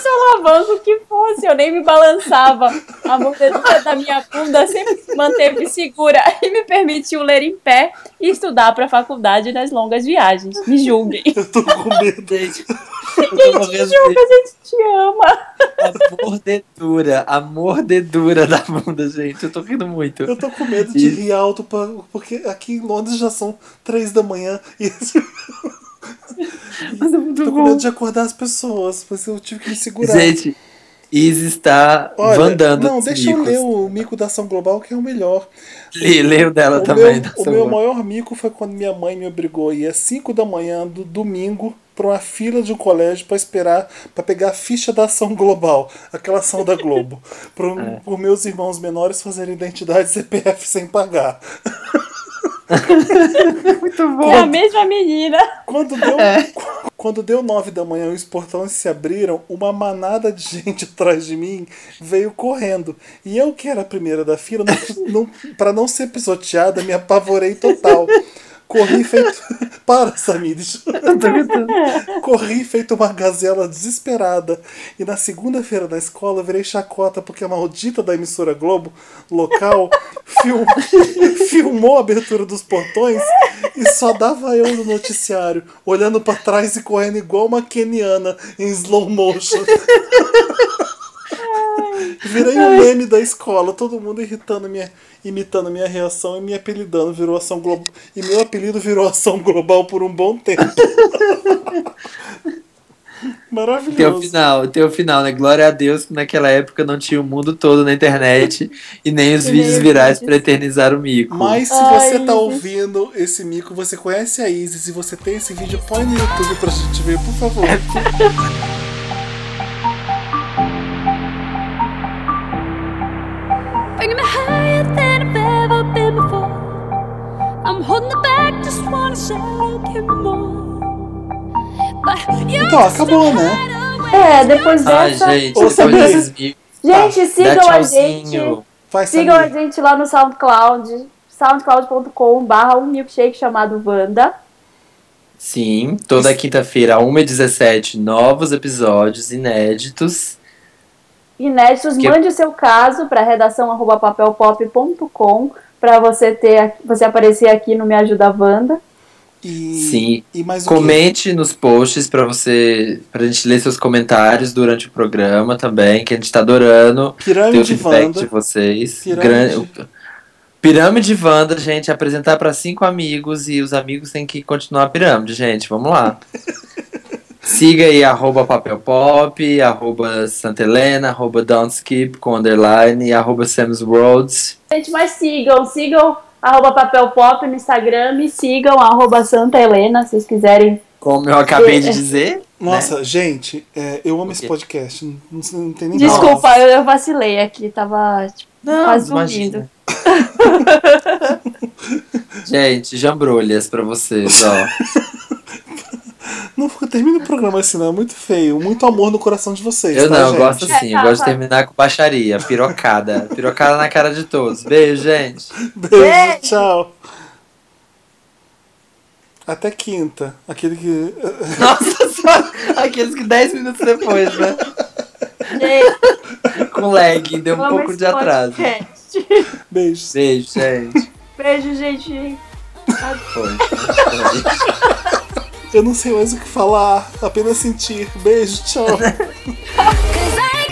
solavanco o que fosse, eu nem me balançava. A mordedura da minha bunda sempre se manteve segura e me permitiu ler em pé e estudar para a faculdade nas longas viagens. Me julguem. Eu tô com medo. Gente, eu tô de Julga, a gente te ama. a mordedura, a mordedura da bunda, gente. Eu tô rindo muito. Eu tô com medo de rir alto, pra- porque aqui em Londres já são três da manhã e Mas é muito tô com bom. medo de acordar as pessoas, mas eu tive que me segurar. Gente, Izzy está Olha, vandando não, deixa eu micos. ler o mico da ação global, que é o melhor. Lê, lê o dela O também. meu, o meu maior mico foi quando minha mãe me obrigou a ir às 5 da manhã do domingo para uma fila de um colégio para esperar para pegar a ficha da ação global, aquela ação da Globo, para É. os meus irmãos menores fazerem identidade CPF sem pagar. Muito bom. É a mesma menina. Quando deu, É. quando deu 9 da manhã e os portões se abriram, uma manada de gente atrás de mim veio correndo. E eu, que era a primeira da fila, não, não, para não ser pisoteada, me apavorei total. Corri feito. Para, Samir, deixa eu- Eu tô gritando. Corri feito uma gazela desesperada. E na segunda-feira na escola eu virei chacota porque a maldita da emissora Globo local fil- filmou a abertura dos portões e só dava eu no noticiário, olhando pra trás e correndo igual uma keniana em slow motion. Virei um meme da escola, todo mundo irritando minha, imitando minha reação e me apelidando, virou ação global. E meu apelido virou ação global por um bom tempo. Tem o Maravilhoso. final, tem o final, né? Glória a Deus que naquela época não tinha o mundo todo na internet e nem os E vídeos nem os virais pra eternizar o mico. Mas se Ai, você tá ouvindo esse mico, você conhece a Isis e você tem esse vídeo, põe no YouTube pra gente ver, por favor. Então, acabou, né? É, depois Ai, dessa. gente, Ô, depois micos. Gente, Dá sigam a gente. Vai, Sigam a gente lá no SoundCloud, soundcloud.com barra um milkshake chamado Wanda. Sim, toda quinta-feira, 1h17, novos episódios inéditos. Inéditos, Que- mande o seu caso para redação arroba papelpop.com para você ter você aparecer aqui no Me Ajuda Wanda. E, Sim. E mais o quê? Comente nos posts pra você, pra gente ler seus comentários durante o programa também, que a gente tá adorando ter o Pirâmide feedback Wanda. de vocês. Pirâmide. Gran- Pirâmide Wanda, gente, apresentar pra cinco amigos e os amigos têm que continuar a pirâmide, gente. Vamos lá. Siga aí arroba papelpop, arroba Santa Helena, arroba Don't Skip com underline e arroba Sam's Worlds. Gente, mas sigam, sigam arroba papelpop no Instagram e sigam arroba Santa Helena, se vocês quiserem. Como eu acabei de dizer. Nossa, gente, é, eu amo esse podcast. Não, não- tem nem Desculpa, eu, eu vacilei aqui, tava tipo, Não, quase dormindo. Gente, jambrolhas pra vocês, ó. Não termina o programa assim, não. É muito feio. Muito amor no coração de vocês. Eu tá, não, eu gente? gosto assim, eu É, tá, gosto de terminar com baixaria, pirocada. Pirocada na cara de todos. Beijo, gente. Beijo, Beijo. tchau. Até quinta. Aquele que. Nossa, só aqueles que 10 minutos depois, né? Gente, Com lag, deu um pouco de atraso. podcast. Beijos. Beijo, gente. Beijo, gente. Foi. Eu não sei mais o que falar, apenas sentir. Beijo, tchau.